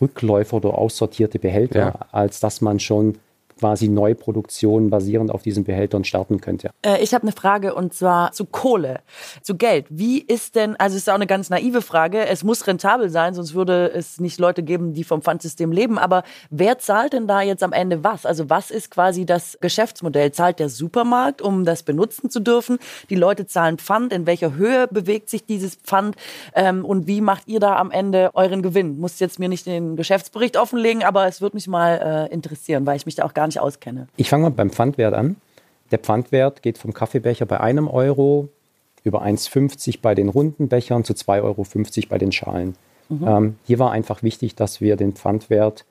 Rückläufer oder aussortierte Behälter, Ja. als dass man schon quasi Neuproduktion basierend auf diesen Behältern starten könnte. Äh, ich habe eine Frage und zwar zu Kohle, zu Geld. Wie ist denn, also es ist auch eine ganz naive Frage, es muss rentabel sein, sonst würde es nicht Leute geben, die vom Pfandsystem leben. Aber wer zahlt denn da jetzt am Ende was? Also was ist quasi das Geschäftsmodell? Zahlt der Supermarkt, um das benutzen zu dürfen? Die Leute zahlen Pfand. In welcher Höhe bewegt sich dieses Pfand? Ähm, und wie macht ihr da am Ende euren Gewinn? Muss jetzt mir nicht den Geschäftsbericht offenlegen, aber es würde mich mal äh, interessieren, weil ich mich da auch gar nicht auskenne. Ich fange mal beim Pfandwert an. Der Pfandwert geht vom Kaffeebecher bei einem Euro über 1,50 bei den runden Bechern zu 2,50 Euro bei den Schalen. Ähm, hier war einfach wichtig, dass wir den Pfandwert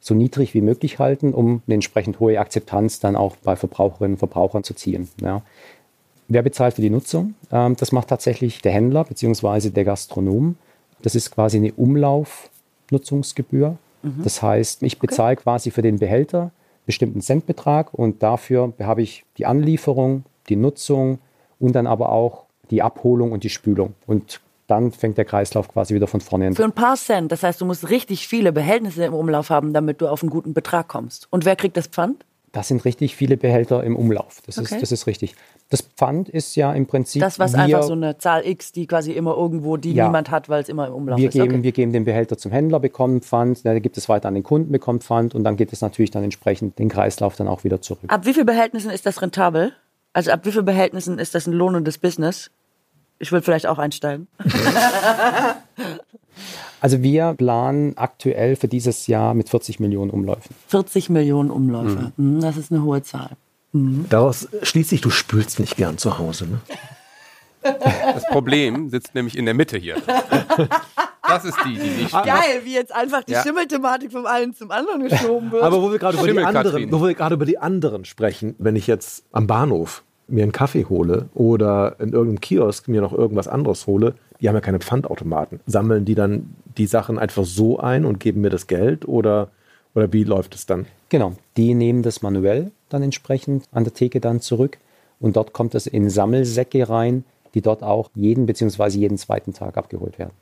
so niedrig wie möglich halten, um eine entsprechend hohe Akzeptanz dann auch bei Verbraucherinnen und Verbrauchern zu ziehen. Ja. Wer bezahlt für die Nutzung? Ähm, das macht tatsächlich der Händler bzw. der Gastronom. Das ist quasi eine Umlaufnutzungsgebühr. Das heißt, ich bezahle quasi für den Behälter bestimmten Centbetrag und dafür habe ich die Anlieferung, die Nutzung und dann aber auch die Abholung und die Spülung. Und dann fängt der Kreislauf quasi wieder von vorne an. Für ein paar Cent. Das heißt, du musst richtig viele Behältnisse im Umlauf haben, damit du auf einen guten Betrag kommst. Und wer kriegt das Pfand? Das sind richtig viele Behälter im Umlauf. Das, Okay. ist, das ist richtig. Das Pfand ist ja im Prinzip. Das, was wir, einfach so eine Zahl X, die quasi immer irgendwo, die Ja. niemand hat, weil es immer im Umlauf wir ist. geben, okay. wir geben den Behälter zum Händler, bekommen Pfand, dann gibt es weiter an den Kunden, bekommt Pfand und dann geht es natürlich dann entsprechend den Kreislauf dann auch wieder zurück. Ab wie viel Behältnissen ist das rentabel? Also ab wie viel Behältnissen ist das ein lohnendes Business? Ich will vielleicht auch einsteigen. Also wir planen aktuell für dieses Jahr mit 40 Millionen Umläufen. 40 Millionen Umläufe. Mhm, Das ist eine hohe Zahl. Daraus schließt sich, du spülst nicht gern zu Hause. Ne? Das Problem sitzt nämlich in der Mitte hier. Das ist die, die nicht. Geil, wie jetzt einfach die Ja. Schimmelthematik vom einen zum anderen geschoben wird. Aber wo wir gerade über, die anderen- wo wir gerade über die anderen sprechen, wenn ich jetzt am Bahnhof mir einen Kaffee hole oder in irgendeinem Kiosk mir noch irgendwas anderes hole, die haben ja keine Pfandautomaten. Sammeln die dann die Sachen einfach so ein und geben mir das Geld oder, oder wie läuft es dann? Genau, die nehmen das manuell dann entsprechend an der Theke dann zurück und dort kommt es in Sammelsäcke rein, die dort auch jeden bzw. jeden zweiten Tag abgeholt werden.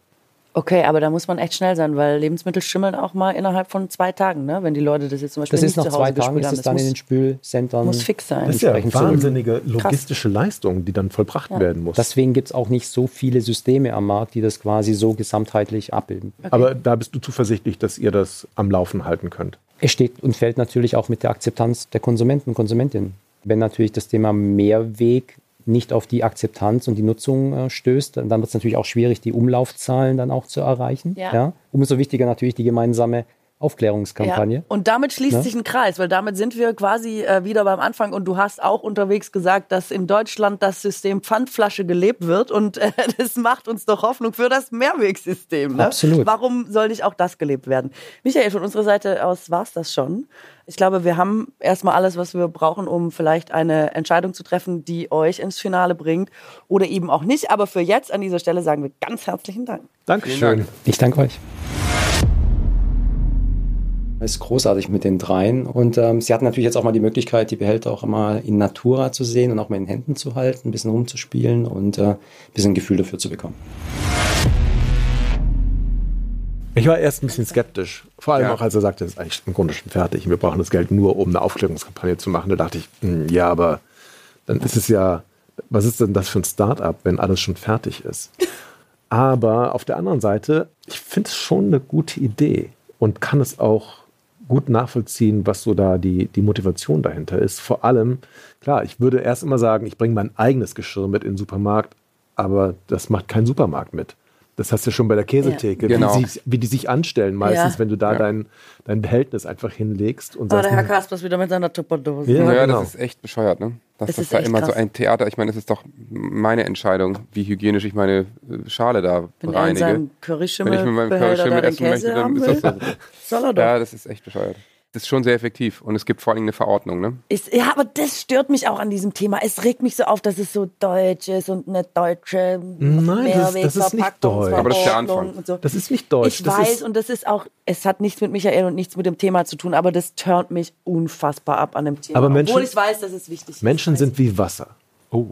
Okay, aber da muss man echt schnell sein, weil Lebensmittel schimmeln auch mal innerhalb von zwei Tagen, ne? Wenn die Leute das jetzt zum Beispiel Das ist nicht nach zu Hause zwei Tagen, gespült ist haben. es dann in den muss, Spülcentern. muss fix sein. Das ist ja zurück. wahnsinnige logistische Leistung, die dann vollbracht werden muss. Deswegen gibt es auch nicht so viele Systeme am Markt, die das quasi so gesamtheitlich abbilden. Aber da bist du zuversichtlich, dass ihr das am Laufen halten könnt. Es steht und fällt natürlich auch mit der Akzeptanz der Konsumenten und Konsumentinnen. Wenn natürlich das Thema Mehrweg nicht auf die Akzeptanz und die Nutzung äh, stößt, dann wird es natürlich auch schwierig, die Umlaufzahlen dann auch zu erreichen. Ja. Umso wichtiger natürlich die gemeinsame Aufklärungskampagne. Ja. Und damit schließt Ne? sich ein Kreis, weil damit sind wir quasi äh, wieder beim Anfang. Und du hast auch unterwegs gesagt, dass in Deutschland das System Pfandflasche gelebt wird. Und äh, das macht uns doch Hoffnung für das Mehrwegsystem. Ne? Absolut. Warum soll nicht auch das gelebt werden? Michael, von unserer Seite aus war's das schon. Ich glaube, wir haben erstmal alles, was wir brauchen, um vielleicht eine Entscheidung zu treffen, die euch ins Finale bringt oder eben auch nicht. Aber für jetzt an dieser Stelle sagen wir ganz herzlichen Dank. Dankeschön. Ich danke euch. Es ist großartig mit den dreien. Und ähm, sie hatten natürlich jetzt auch mal die Möglichkeit, die Behälter auch mal in Natura zu sehen und auch mal in Händen zu halten, ein bisschen rumzuspielen und äh, ein bisschen ein Gefühl dafür zu bekommen. Ich war erst ein bisschen skeptisch. Vor allem Ja. auch, als er sagte, es ist eigentlich im Grunde schon fertig. Wir brauchen das Geld nur, um eine Aufklärungskampagne zu machen. Da dachte ich, hm, ja, aber dann ist es ja, was ist denn das für ein Start-up, wenn alles schon fertig ist? Aber auf der anderen Seite, ich finde es schon eine gute Idee und kann es auch gut nachvollziehen, was so da die, die Motivation dahinter ist. Vor allem, klar, ich würde erst immer sagen, ich bringe mein eigenes Geschirr mit in den Supermarkt, aber das macht kein Supermarkt mit. Das hast du schon bei der Käsetheke, Ja. Genau. wie, sie, wie die sich anstellen meistens, Ja. wenn du da Ja. dein, dein Behältnis einfach hinlegst und Aber sagst, der Herr Kaspers wieder mit seiner Tupperdose. Ja, Ja, genau. das ist echt bescheuert, ne? Dass das ist da immer so krass. ein Theater. Ich meine, es ist doch meine Entscheidung, wie hygienisch ich meine äh, Schale da Wenn in reinige. Wenn ich mit meinem Curryschimmel essen möchte, Käse dann ist das so. soll er doch. Ja, das ist echt bescheuert. Das ist schon sehr effektiv und es gibt vor allem eine Verordnung, ne? Ist, ja, aber das stört mich auch an diesem Thema. Es regt mich so auf, dass es so deutsch ist und eine deutsche Nein, das, das ist nicht deutsch. Aber das ist der Anfang. so. Das ist nicht deutsch. Ich das weiß, ist, und das ist auch, es hat nichts mit Michael und nichts mit dem Thema zu tun, aber das turnt mich unfassbar ab an dem Thema. Aber Menschen- Obwohl ich weiß, dass es wichtig ist. Menschen sind wie Wasser. Oh.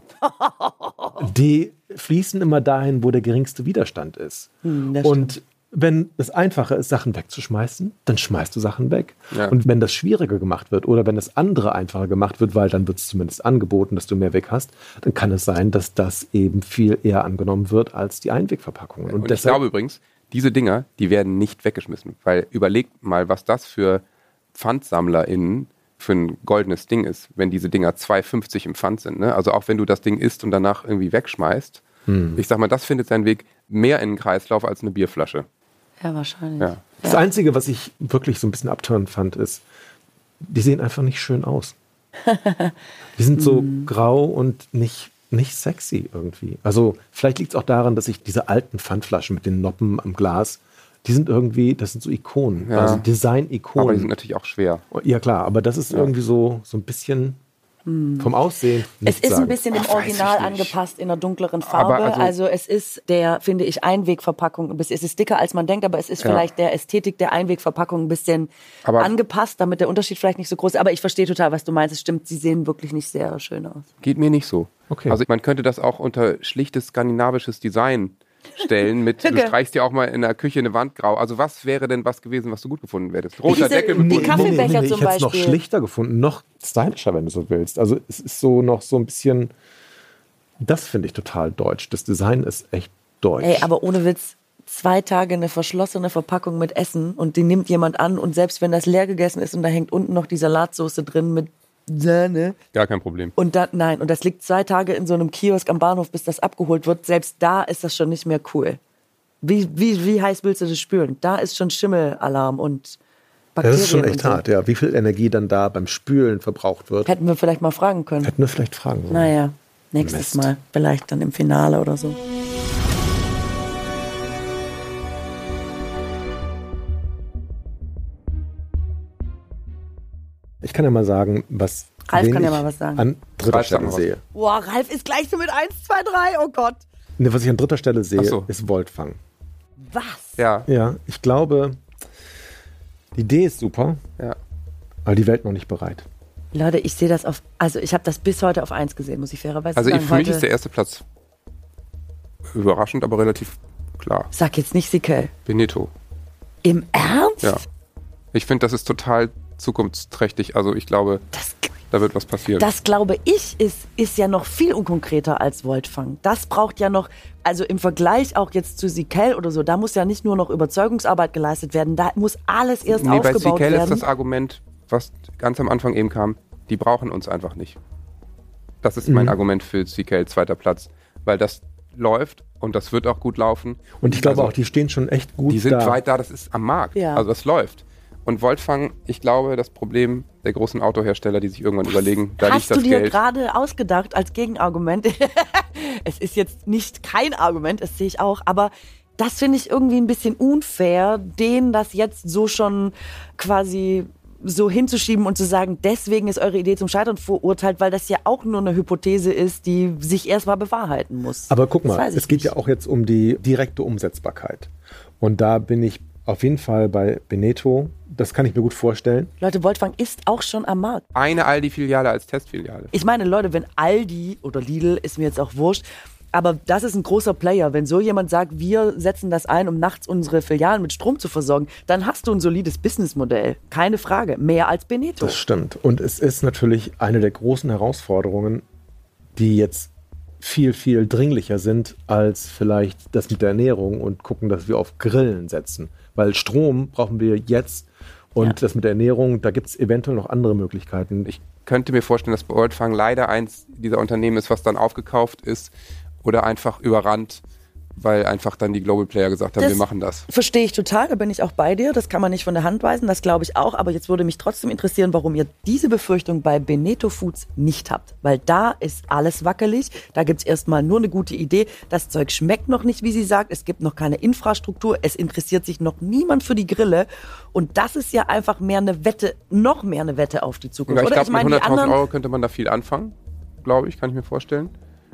Die fließen immer dahin, wo der geringste Widerstand ist. Hm, das und wenn es einfacher ist, Sachen wegzuschmeißen, dann schmeißt du Sachen weg. Ja. Und wenn das schwieriger gemacht wird oder wenn das andere einfacher gemacht wird, weil dann wird es zumindest angeboten, dass du mehr weg hast, dann kann es sein, dass das eben viel eher angenommen wird als die Einwegverpackungen. Und, ich glaube übrigens, diese Dinger, die werden nicht weggeschmissen. Weil überlegt mal, was das für PfandsammlerInnen für ein goldenes Ding ist, wenn diese Dinger 2,50 im Pfand sind. Ne? Also auch wenn du das Ding isst und danach irgendwie wegschmeißt. Hm. Ich sag mal, das findet seinen Weg mehr in den Kreislauf als eine Bierflasche. Ja, wahrscheinlich. Ja. Das Einzige, was ich wirklich so ein bisschen abturnt fand, ist, die sehen einfach nicht schön aus. Die sind so grau und nicht, nicht sexy irgendwie. Also vielleicht liegt es auch daran, dass ich diese alten Pfandflaschen mit den Noppen am Glas, die sind irgendwie, das sind so Ikonen, Ja. also Aber die sind Design-Ikonen. natürlich auch schwer. Ja klar, aber das ist irgendwie so, so ein bisschen vom Aussehen. Es ist ein bisschen weiß Original angepasst in einer dunkleren Farbe. Also, also- es ist der, finde ich, Einwegverpackung. Es ist dicker, als man denkt, aber es ist Ja. vielleicht der Ästhetik der Einwegverpackung ein bisschen Aber- angepasst, damit der Unterschied vielleicht nicht so groß ist. Aber ich verstehe total, was du meinst. Es stimmt, sie sehen wirklich nicht sehr schön aus. Geht mir nicht so. Okay. Also man könnte das auch unter schlichtes skandinavisches Design stellen mit, du streichst dir auch mal in der Küche eine Wand grau. Also was wäre denn was gewesen, was du gut gefunden hättest? Roter Diese- Deckel die mit Kaffee- Kaffeebecher zum ich hätte es noch Beispiel. schlichter gefunden, noch stylischer, wenn du so willst. Also es ist so noch so ein bisschen, das finde ich total deutsch. Das Design ist echt deutsch. Ey, aber ohne Witz, zwei Tage eine verschlossene Verpackung mit Essen und die nimmt jemand an und selbst wenn das leer gegessen ist und da hängt unten noch die Salatsoße drin mit Sahne Gar kein Problem. und dann, nein, und das liegt zwei Tage in so einem Kiosk am Bahnhof, bis das abgeholt wird, selbst da ist das schon nicht mehr cool. Wie, wie, wie heiß willst du das spüren? Da ist schon Schimmelalarm und Bakterien. das ist schon echt so. hart, ja. Wie viel Energie dann da beim Spülen verbraucht wird. Hätten wir vielleicht mal fragen können. Hätten wir vielleicht fragen sollen. Naja, nächstes Mist. Mal. Vielleicht dann im Finale oder so. Ich kann ja mal sagen, was, Ralf kann ja ich mal was sagen. an dritter Ralf, Stelle sehe. Boah, Ralf ist gleich so mit 1, 2, 3, oh Gott. Ne, was ich an dritter Stelle sehe, so. ist Voltfang. Was? Ja, Ja, ich glaube, die Idee ist super, ja. aber die Welt noch nicht bereit. Leute, ich sehe das auf, also ich habe das bis heute auf 1 gesehen, muss ich fairerweise Also sagen. für mich heute, ist der erste Platz überraschend, aber relativ klar. Sag jetzt nicht Sikel. Benito. Im Ernst? Ja. Ich finde, das ist total zukunftsträchtig. Also ich glaube, Das, da wird was passieren. das glaube ich ist, ist ja noch viel unkonkreter als Voltfang. Das braucht ja noch, also im Vergleich auch jetzt zu Sikel oder so, da muss ja nicht nur noch Überzeugungsarbeit geleistet werden, da muss alles erst nee, bei aufgebaut CKL ist werden. das Argument, was ganz am Anfang eben kam, die brauchen uns einfach nicht. Das ist Mhm. mein Argument für CKL zweiter Platz, weil das läuft und das wird auch gut laufen. Und ich glaube Also, auch, die stehen schon echt gut Die sind da. weit da, das ist am Markt. Ja. Also das läuft. Und Voltfang, ich glaube, das Problem der großen Autohersteller, die sich irgendwann überlegen, da liegt Hast du das dir Geld. gerade ausgedacht als Gegenargument? es ist jetzt nicht kein Argument, das sehe ich auch, aber das finde ich irgendwie ein bisschen unfair, denen das jetzt so schon quasi so hinzuschieben und zu sagen, deswegen ist eure Idee zum Scheitern verurteilt, weil das ja auch nur eine Hypothese ist, die sich erstmal bewahrheiten muss. Aber guck Das mal, es geht nicht. ja auch jetzt um die direkte Umsetzbarkeit. Und da bin ich auf jeden Fall bei Beneto. Das kann ich mir gut vorstellen. Leute, Voltfang ist auch schon am Markt. Eine Aldi-Filiale als Testfiliale. Ich meine, Leute, wenn Aldi oder Lidl, ist mir jetzt auch wurscht, aber das ist ein großer Player. Wenn so jemand sagt, wir setzen das ein, um nachts unsere Filialen mit Strom zu versorgen, dann hast du ein solides Businessmodell. Keine Frage. Mehr als Beneto. Das stimmt. Und es ist natürlich eine der großen Herausforderungen, die jetzt viel, viel dringlicher sind als vielleicht das mit der Ernährung und gucken, dass wir auf Grillen setzen. Weil Strom brauchen wir jetzt und Ja. das mit der Ernährung, da gibt es eventuell noch andere Möglichkeiten. Ich könnte mir vorstellen, dass Voltfang leider eins dieser Unternehmen ist, was dann aufgekauft ist oder einfach überrannt weil einfach dann die Global Player gesagt haben, Das wir machen das. Verstehe ich total, da bin ich auch bei dir. Das kann man nicht von der Hand weisen, das glaube ich auch. Aber jetzt würde mich trotzdem interessieren, warum ihr diese Befürchtung bei Beneto Foods nicht habt. Weil da ist alles wackelig. Da gibt's erstmal nur eine gute Idee. Das Zeug schmeckt noch nicht, wie sie sagt. Es gibt noch keine Infrastruktur. Es interessiert sich noch niemand für die Grille. Und das ist ja einfach mehr eine Wette, noch mehr eine Wette auf die Zukunft. Ja, ich glaube, mit meine, die 100.000 anderen- Euro könnte man da viel anfangen, glaube ich, kann ich mir vorstellen.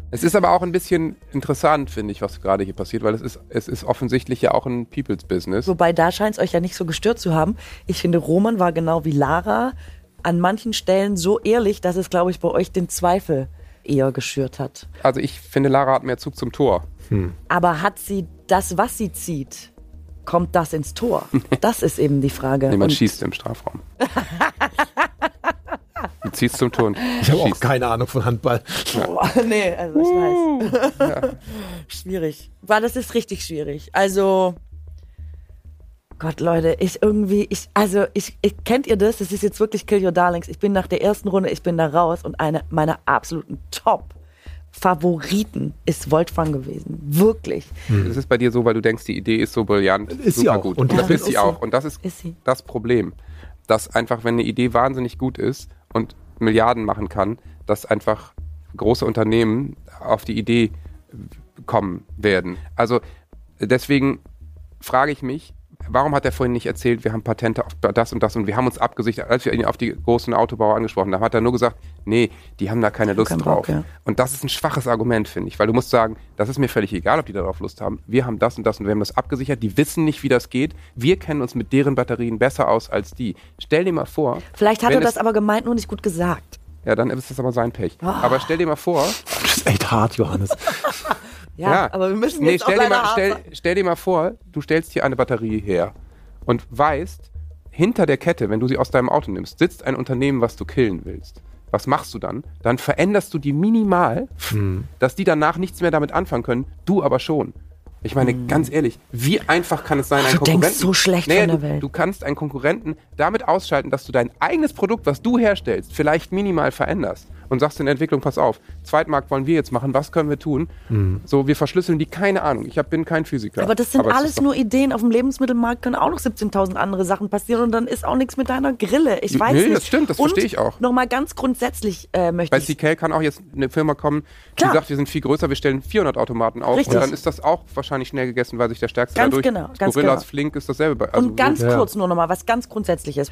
Es ist aber auch ein bisschen interessant, finde ich, was gerade hier passiert, weil es ist, es ist offensichtlich ja auch ein People's Business. Wobei da scheint es euch ja nicht so gestört zu haben. Ich finde, Roman war genau wie Lara an manchen Stellen so ehrlich, dass es, glaube ich, bei euch den Zweifel eher geschürt hat. Also ich finde, Lara hat mehr Zug zum Tor. Aber hat sie das, was sie zieht, kommt das ins Tor? Das ist eben die Frage. Nee, man Und schießt im Strafraum. du ziehst zum Tor und Ich habe auch keine Ahnung von Handball. Boah, nee, also ich weiß. schwierig. War das ist richtig schwierig. Also Gott, Leute, ich irgendwie, ich, also ich, ich kennt ihr das? Das ist jetzt wirklich Kill Your Darlings. Ich bin nach der ersten Runde, ich bin da raus und eine meiner absoluten Top Favoriten ist Wolfgang gewesen. Wirklich. Das ist bei dir so, weil du denkst, die Idee ist so brillant, Ist sie super auch. gut. Und Und, das Ja, ist sie auch. Und das ist, Ist sie. das Problem, dass einfach, wenn eine Idee wahnsinnig gut ist und Milliarden machen kann, dass einfach große Unternehmen auf die Idee kommen werden. Also deswegen frage ich mich, warum hat er vorhin nicht erzählt, wir haben Patente auf das und das und wir haben uns abgesichert, als wir ihn auf die großen Autobauer angesprochen haben, hat er nur gesagt, nee, die haben da keine Lust keinen drauf. Bock, ja. Und das ist ein schwaches Argument, finde ich, weil du musst sagen, das ist mir völlig egal, ob die darauf Lust haben. Wir haben das und das und wir haben das abgesichert, die wissen nicht, wie das geht. Wir kennen uns mit deren Batterien besser aus als die. Stell dir mal vor. Vielleicht hat er das aber gemeint, nur nicht gut gesagt. Ja, dann ist das aber sein Pech. Ah. Aber stell dir mal vor, Das ist echt hart, Johannes. Ja, aber wir müssen nee, jetzt stell auch dir, mal, stell, stell dir mal vor, du stellst hier eine Batterie her und weißt, hinter der Kette, wenn du sie aus deinem Auto nimmst, sitzt ein Unternehmen, was du killen willst. Was machst du dann? Dann veränderst du die minimal, dass die danach nichts mehr damit anfangen können, du aber schon. Ich meine, ganz ehrlich, wie einfach kann es sein, einen Hm. Du denkst Konkurrenten... so schlecht Naja, von der du, Welt. Du kannst einen Konkurrenten damit ausschalten, dass du dein eigenes Produkt, was du herstellst, vielleicht minimal veränderst. Und sagst in der Entwicklung, pass auf, Zweitmarkt wollen wir jetzt machen, was können wir tun? So, wir verschlüsseln die, keine Ahnung. Ich hab, bin kein Physiker. Aber das sind es alles ist nur Ideen. Auf dem Lebensmittelmarkt können auch noch 17.000 andere Sachen passieren und dann ist auch nichts mit deiner Grille. Ich weiß Nee, nicht. das stimmt, das verstehe ich auch. Nochmal ganz grundsätzlich äh, möchte Bei ich. CK kann auch jetzt eine Firma kommen, Klar. die sagt, wir sind viel größer, wir stellen 400 Automaten auf. Richtig. Und dann ist das auch wahrscheinlich schnell gegessen, weil sich der Stärkste Ganz dadurch... genau, ganz Gorillas, genau. Flink ist dasselbe. Bei, also und ganz so, Ja. kurz nur nochmal, was ganz Grundsätzliches.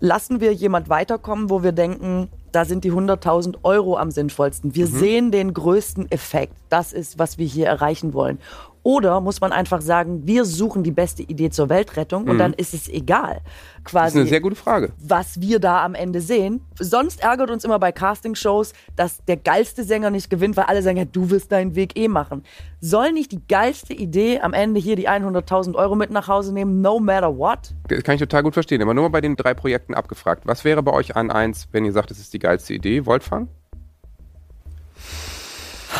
Lassen wir jemand weiterkommen, wo wir denken, da sind die 100.000 Euro am sinnvollsten. Wir Mhm. sehen den größten Effekt. Das ist, was wir hier erreichen wollen. Oder muss man einfach sagen, wir suchen die beste Idee zur Weltrettung und dann ist es egal. Mhm. das Quasi ist eine sehr gute Frage. was wir da am Ende sehen. Sonst ärgert uns immer bei Castingshows, dass der geilste Sänger nicht gewinnt, weil alle sagen, ja, du wirst deinen Weg eh machen. Soll nicht die geilste Idee am Ende hier die 100.000 Euro mit nach Hause nehmen, no matter what? Das kann ich total gut verstehen. Aber nur mal bei den drei Projekten abgefragt. Was wäre bei euch an eins, wenn ihr sagt, es ist die geilste Idee? Wolfgang? Ach,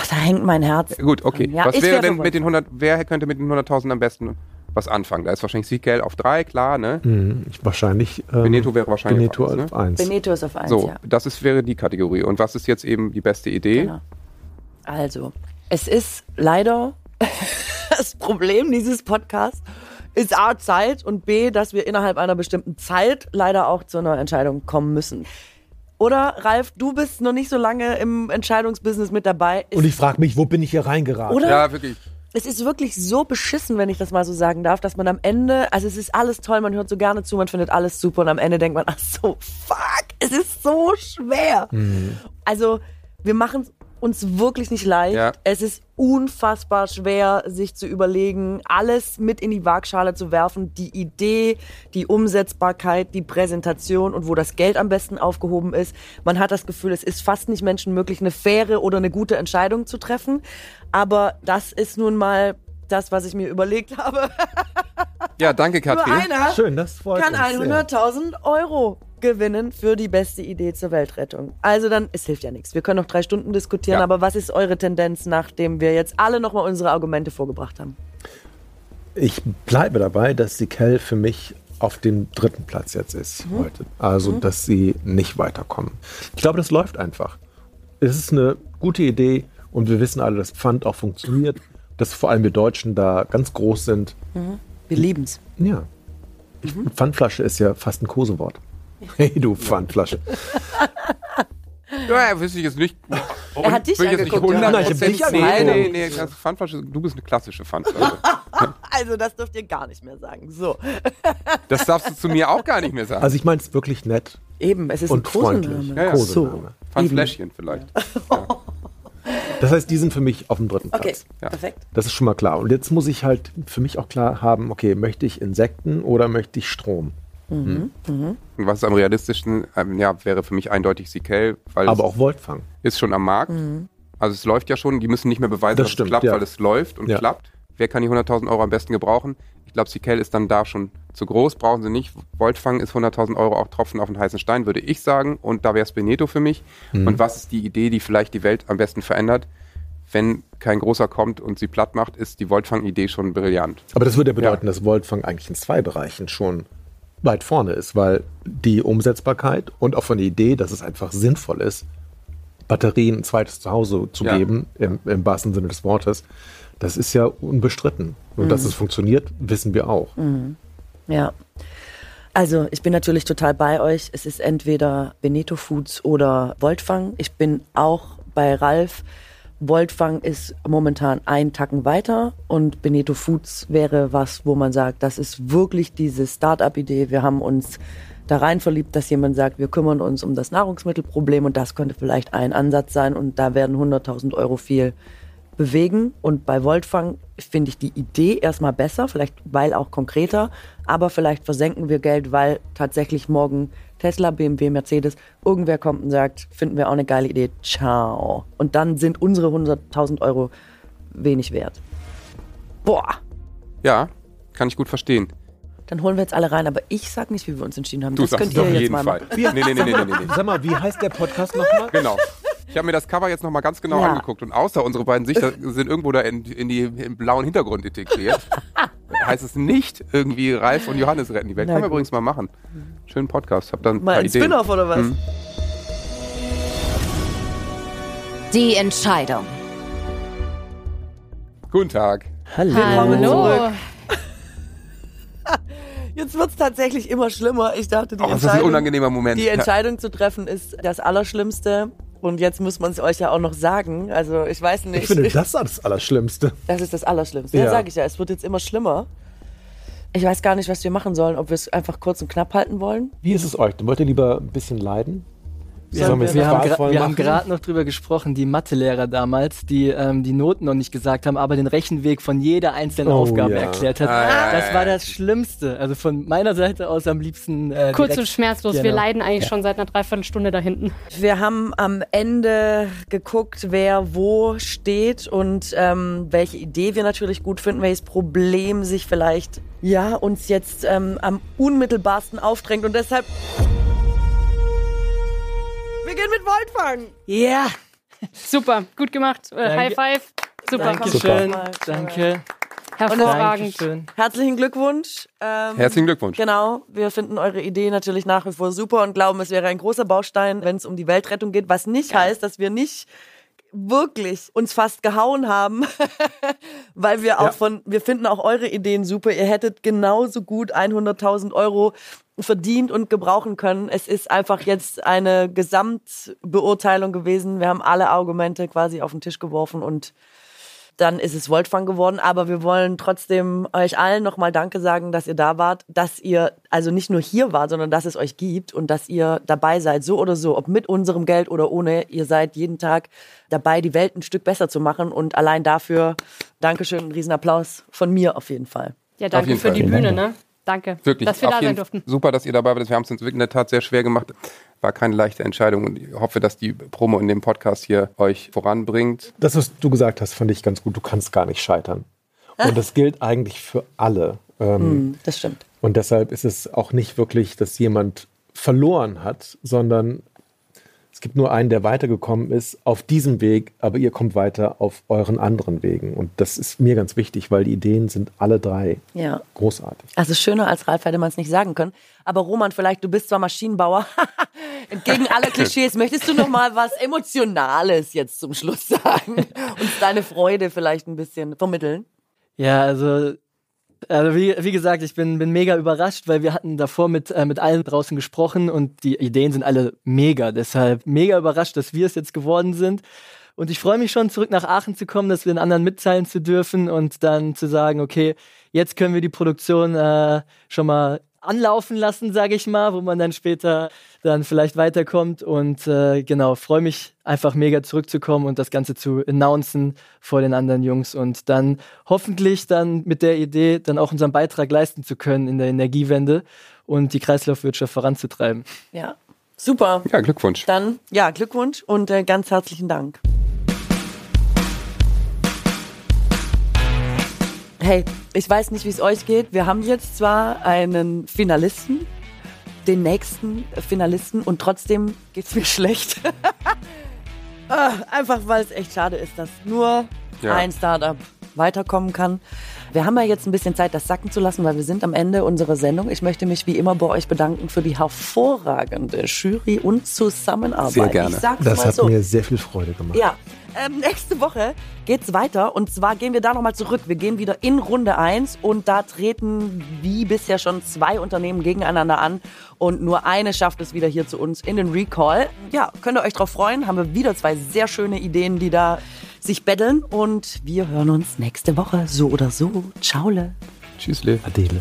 da hängt mein Herz. Gut, okay. Ja, was wäre wär denn mit den 100, wer könnte mit den 100.000 am besten was anfangen? Da ist wahrscheinlich Siegel auf drei, klar, ne? Hm, ich wahrscheinlich. Ähm, Beneto wäre wahrscheinlich Beneto auf eins, auf ne? eins. Beneto ist auf eins, So, ja. das ist, wäre die Kategorie. Und was ist jetzt eben die beste Idee? Genau. Also, es ist leider das Problem dieses Podcasts ist A, Zeit und B, dass wir innerhalb einer bestimmten Zeit leider auch zu einer Entscheidung kommen müssen. Oder, Ralf, du bist noch nicht so lange im Entscheidungsbusiness mit dabei. Und ich frage mich, wo bin ich hier reingeraten? Oder? Ja, wirklich. Es ist wirklich so beschissen, wenn ich das mal so sagen darf, dass man am Ende, also es ist alles toll, man hört so gerne zu, man findet alles super und am Ende denkt man, ach so, fuck, es ist so schwer. Also wir machen uns wirklich nicht leicht. Ja. Es ist unfassbar schwer, sich zu überlegen, alles mit in die Waagschale zu werfen. Die Idee, die Umsetzbarkeit, die Präsentation und wo das Geld am besten aufgehoben ist. Man hat das Gefühl, es ist fast nicht menschenmöglich, eine faire oder eine gute Entscheidung zu treffen. Aber das ist nun mal das, was ich mir überlegt habe. Ja, danke, Nur Katrin. einer Schön, das freut kann uns sehr. 100.000 Euro gewinnen für die beste Idee zur Weltrettung. Also dann, es hilft ja nichts. Wir können noch drei Stunden diskutieren, Ja. aber was ist eure Tendenz, nachdem wir jetzt alle nochmal unsere Argumente vorgebracht haben? Ich bleibe dabei, dass Sikel für mich auf dem dritten Platz jetzt ist heute. Also, dass sie nicht weiterkommen. Ich glaube, das läuft einfach. Es ist eine gute Idee und wir wissen alle, dass Pfand auch funktioniert. dass vor allem wir Deutschen da ganz groß sind. Wir lieben's. Ja. Ich, Pfandflasche ist ja fast ein Kosewort. Hey, du Pfandflasche. Ja, wüsste ich jetzt nicht. Er hat dich nicht angeguckt, ja. 100% Nein, ich hab dich angeguckt. nee, nee, das Pfandflasche, du bist eine klassische Pfandflasche. Also, das dürft ihr gar nicht mehr sagen. So. Das darfst du zu mir auch gar nicht mehr sagen. Also ich meine es wirklich nett Eben, es ist und ein freundlich. Ja, ja. Kosename. Pfandfläschchen vielleicht. Das heißt, die sind für mich auf dem dritten Okay, Platz. Ja. perfekt. Das ist schon mal klar. Und jetzt muss ich halt für mich auch klar haben, okay, möchte ich Insekten oder möchte ich Strom? Und was ist am realistischsten? Ähm, ja, wäre für mich eindeutig Sikel, weil Aber es auch Voltfang. ist schon am Markt. Also es läuft ja schon, die müssen nicht mehr beweisen, Das dass stimmt, es klappt, ja. weil es läuft und Ja. klappt. Wer kann die 100.000 Euro am besten gebrauchen? Ich glaube, Sikel ist dann da schon zu groß, brauchen sie nicht. Voltfang ist 100.000 Euro auch Tropfen auf den heißen Stein, würde ich sagen. Und da wäre es Beneto für mich. Mhm. Und was ist die Idee, die vielleicht die Welt am besten verändert? Wenn kein großer kommt und sie platt macht, ist die Voltfang-Idee schon brillant. Aber das würde ja bedeuten, dass Voltfang eigentlich in zwei Bereichen schon weit vorne ist, weil die Umsetzbarkeit und auch von der Idee, dass es einfach sinnvoll ist, Batterien ein zweites Zuhause zu Ja. geben, im, im wahrsten Sinne des Wortes, das ist ja unbestritten. Und dass es funktioniert, wissen wir auch. Ja. Also, ich bin natürlich total bei euch. Es ist entweder Beneto Foods oder Voltfang. Ich bin auch bei Ralf. Voltfang ist momentan ein Tacken weiter und Beneto Foods wäre was, wo man sagt, das ist wirklich diese Start-up-Idee. Wir haben uns da rein verliebt, dass jemand sagt, wir kümmern uns um das Nahrungsmittelproblem und das könnte vielleicht ein Ansatz sein und da werden 100.000 Euro viel bewegen. Und bei Voltfang finde ich die Idee erstmal besser, vielleicht weil auch konkreter, aber vielleicht versenken wir Geld, weil tatsächlich morgen Tesla, BMW, Mercedes, irgendwer kommt und sagt, finden wir auch eine geile Idee, ciao. Und dann sind unsere 100.000 Euro wenig wert. Boah, Ja, kann ich gut verstehen. dann holen wir jetzt alle rein, aber ich sag nicht, wie wir uns entschieden haben. Du das sagst könnt es auf ihr jetzt jeden mal Fall. machen. Nee, nee, nee, nee, nee, nee. Sag mal, wie heißt der Podcast nochmal? Genau. Ich habe mir das Cover jetzt nochmal ganz genau Ja. angeguckt und außer unsere beiden Sichter sind irgendwo da in, in die, im blauen Hintergrund integriert. heißt es nicht irgendwie Ralf und Johannes retten die Welt. Na Können wir übrigens mal machen. Schönen Podcast. Hab dann ein Mal ein. Spin-off oder was? Hm. Die Entscheidung. Guten Tag. Willkommen Hallo. zurück. Jetzt wird's tatsächlich immer schlimmer. Ich dachte, die, Oh, das ist ein Entscheidung, unangenehmer Moment. die. Entscheidung zu treffen ist das Allerschlimmste. Und jetzt muss man es euch ja auch noch sagen. Also ich weiß nicht. Ich finde das das Allerschlimmste. das ist das Allerschlimmste. Ja, Ja. sage ich ja. Es wird jetzt immer schlimmer. Ich weiß gar nicht, was wir machen sollen. Ob wir es einfach kurz und knapp halten wollen. Wie ist es euch? Wollt ihr lieber ein bisschen leiden? Wir, haben, es wir, haben, qualvoll gra- wir haben gerade noch drüber gesprochen, die Mathelehrer damals, die ähm, die Noten noch nicht gesagt haben, aber den Rechenweg von jeder einzelnen Oh, Aufgabe ja. erklärt hat. Ah, ja, das ja, war ja. das Schlimmste. Also von meiner Seite aus am liebsten. Äh, Kurz direkt- und schmerzlos. Wir Genau. leiden eigentlich schon seit einer Dreiviertelstunde da hinten. Wir haben am Ende geguckt, wer wo steht und ähm, welche Idee wir natürlich gut finden, welches Problem sich vielleicht ja uns jetzt ähm, am unmittelbarsten aufdrängt und deshalb wir gehen mit Voltfang. Ja. Super, gut gemacht. Äh, High Danke. five. Super. Dankeschön. Super. Danke. Hervorragend. Dankeschön. Herzlichen Glückwunsch. Ähm, Herzlichen Glückwunsch. Genau, wir finden eure Idee natürlich nach wie vor super und glauben, es wäre ein großer Baustein, wenn es um die Weltrettung geht, was nicht heißt, dass wir nicht wirklich uns fast gehauen haben, weil wir auch Ja. von, wir finden auch eure Ideen super. Ihr hättet genauso gut 100.000 Euro verdient und gebrauchen können. Es ist einfach jetzt eine Gesamtbeurteilung gewesen. Wir haben alle Argumente quasi auf den Tisch geworfen und dann ist es Voltfang geworden. Aber wir wollen trotzdem euch allen nochmal Danke sagen, dass ihr da wart, dass ihr also nicht nur hier wart, sondern dass es euch gibt und dass ihr dabei seid, so oder so, ob mit unserem Geld oder ohne. Ihr seid jeden Tag dabei, die Welt ein Stück besser zu machen. Und allein dafür Dankeschön, ein Riesenapplaus von mir auf jeden Fall. Ja, danke jeden für Fall. die Bühne, ne? Danke, Wirklich, dass wir da sein durften. super, dass ihr dabei wart. Wir haben es uns wirklich in der Tat sehr schwer gemacht. War keine leichte Entscheidung und ich hoffe, dass die Promo in dem Podcast hier euch voranbringt. Das, was du gesagt hast, fand ich ganz gut. Du kannst gar nicht scheitern. Und das gilt eigentlich für alle. Ähm, Hm, das stimmt. Und deshalb ist es auch nicht wirklich, dass jemand verloren hat, sondern Es gibt nur einen, der weitergekommen ist auf diesem Weg, aber ihr kommt weiter auf euren anderen Wegen. Und das ist mir ganz wichtig, weil die Ideen sind alle drei Ja. großartig. Also schöner als Ralf hätte man es nicht sagen können. Aber Roman, vielleicht du bist zwar Maschinenbauer, entgegen aller Klischees, möchtest du noch mal was Emotionales jetzt zum Schluss sagen? Uns deine Freude vielleicht ein bisschen vermitteln? Ja, also, also wie, wie gesagt, ich bin, bin mega überrascht, weil wir hatten davor mit, äh, mit allen draußen gesprochen und die Ideen sind alle mega. Deshalb mega überrascht, dass wir es jetzt geworden sind. Und ich freue mich schon, zurück nach Aachen zu kommen, das den anderen mitteilen zu dürfen und dann zu sagen, okay, jetzt können wir die Produktion äh, schon mal anlaufen lassen, sage ich mal, wo man dann später dann vielleicht weiterkommt. Und äh, genau, freue mich einfach mega zurückzukommen und das Ganze zu announcen vor den anderen Jungs und dann hoffentlich dann mit der Idee dann auch unseren Beitrag leisten zu können in der Energiewende und die Kreislaufwirtschaft voranzutreiben. Ja, super. Ja, Glückwunsch. Dann, ja, Glückwunsch und äh, ganz herzlichen Dank. Hey, ich weiß nicht, wie es euch geht. Wir haben jetzt zwar einen Finalisten, den nächsten Finalisten und trotzdem geht's mir schlecht. Ah, Einfach weil es echt schade ist, dass nur Ja. ein Startup weiterkommen kann. Wir haben ja jetzt ein bisschen Zeit, das sacken zu lassen, weil wir sind am Ende unserer Sendung. Ich möchte mich wie immer bei euch bedanken für die hervorragende Jury und Zusammenarbeit. Sehr gerne. Ich sag's Das mal hat so. mir sehr viel Freude gemacht. Ja, ähm, nächste Woche geht's weiter und zwar gehen wir da nochmal zurück. Wir gehen wieder in Runde 1 und da treten wie bisher schon zwei Unternehmen gegeneinander an und nur eine schafft es wieder hier zu uns in den Recall. Ja, könnt ihr euch drauf freuen, haben wir wieder zwei sehr schöne Ideen, die da sich betteln und wir hören uns nächste Woche so oder so. Ciao. Tschüssle. Adele.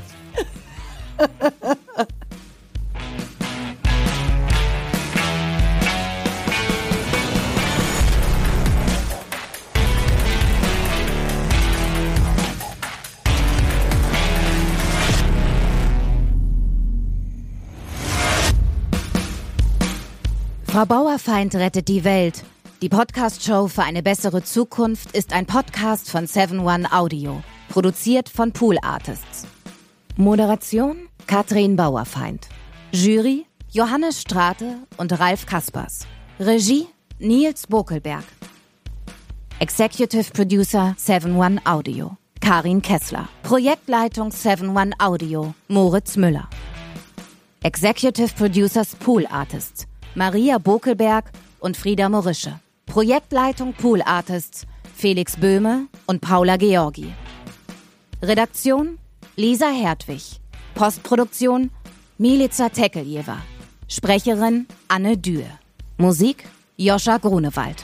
Frau Bauerfeind rettet die Welt. Die Podcast-Show für eine bessere Zukunft ist ein Podcast von 7-One Audio, produziert von Pool Artists. Moderation Katrin Bauerfeind. Jury Johannes Strate und Ralf Kaspers. Regie Nils Bokelberg. Executive Producer 7-One Audio. Karin Kessler. Projektleitung 7-One Audio. Moritz Müller. Executive Producers Pool Artists Maria Bokelberg und Frieda Morische. Projektleitung Pool Artists Felix Böhme und Paula Georgi. Redaktion Lisa Hertwig. Postproduktion Milica Tekeljeva. Sprecherin Anne Dürr. Musik Joscha Grunewald.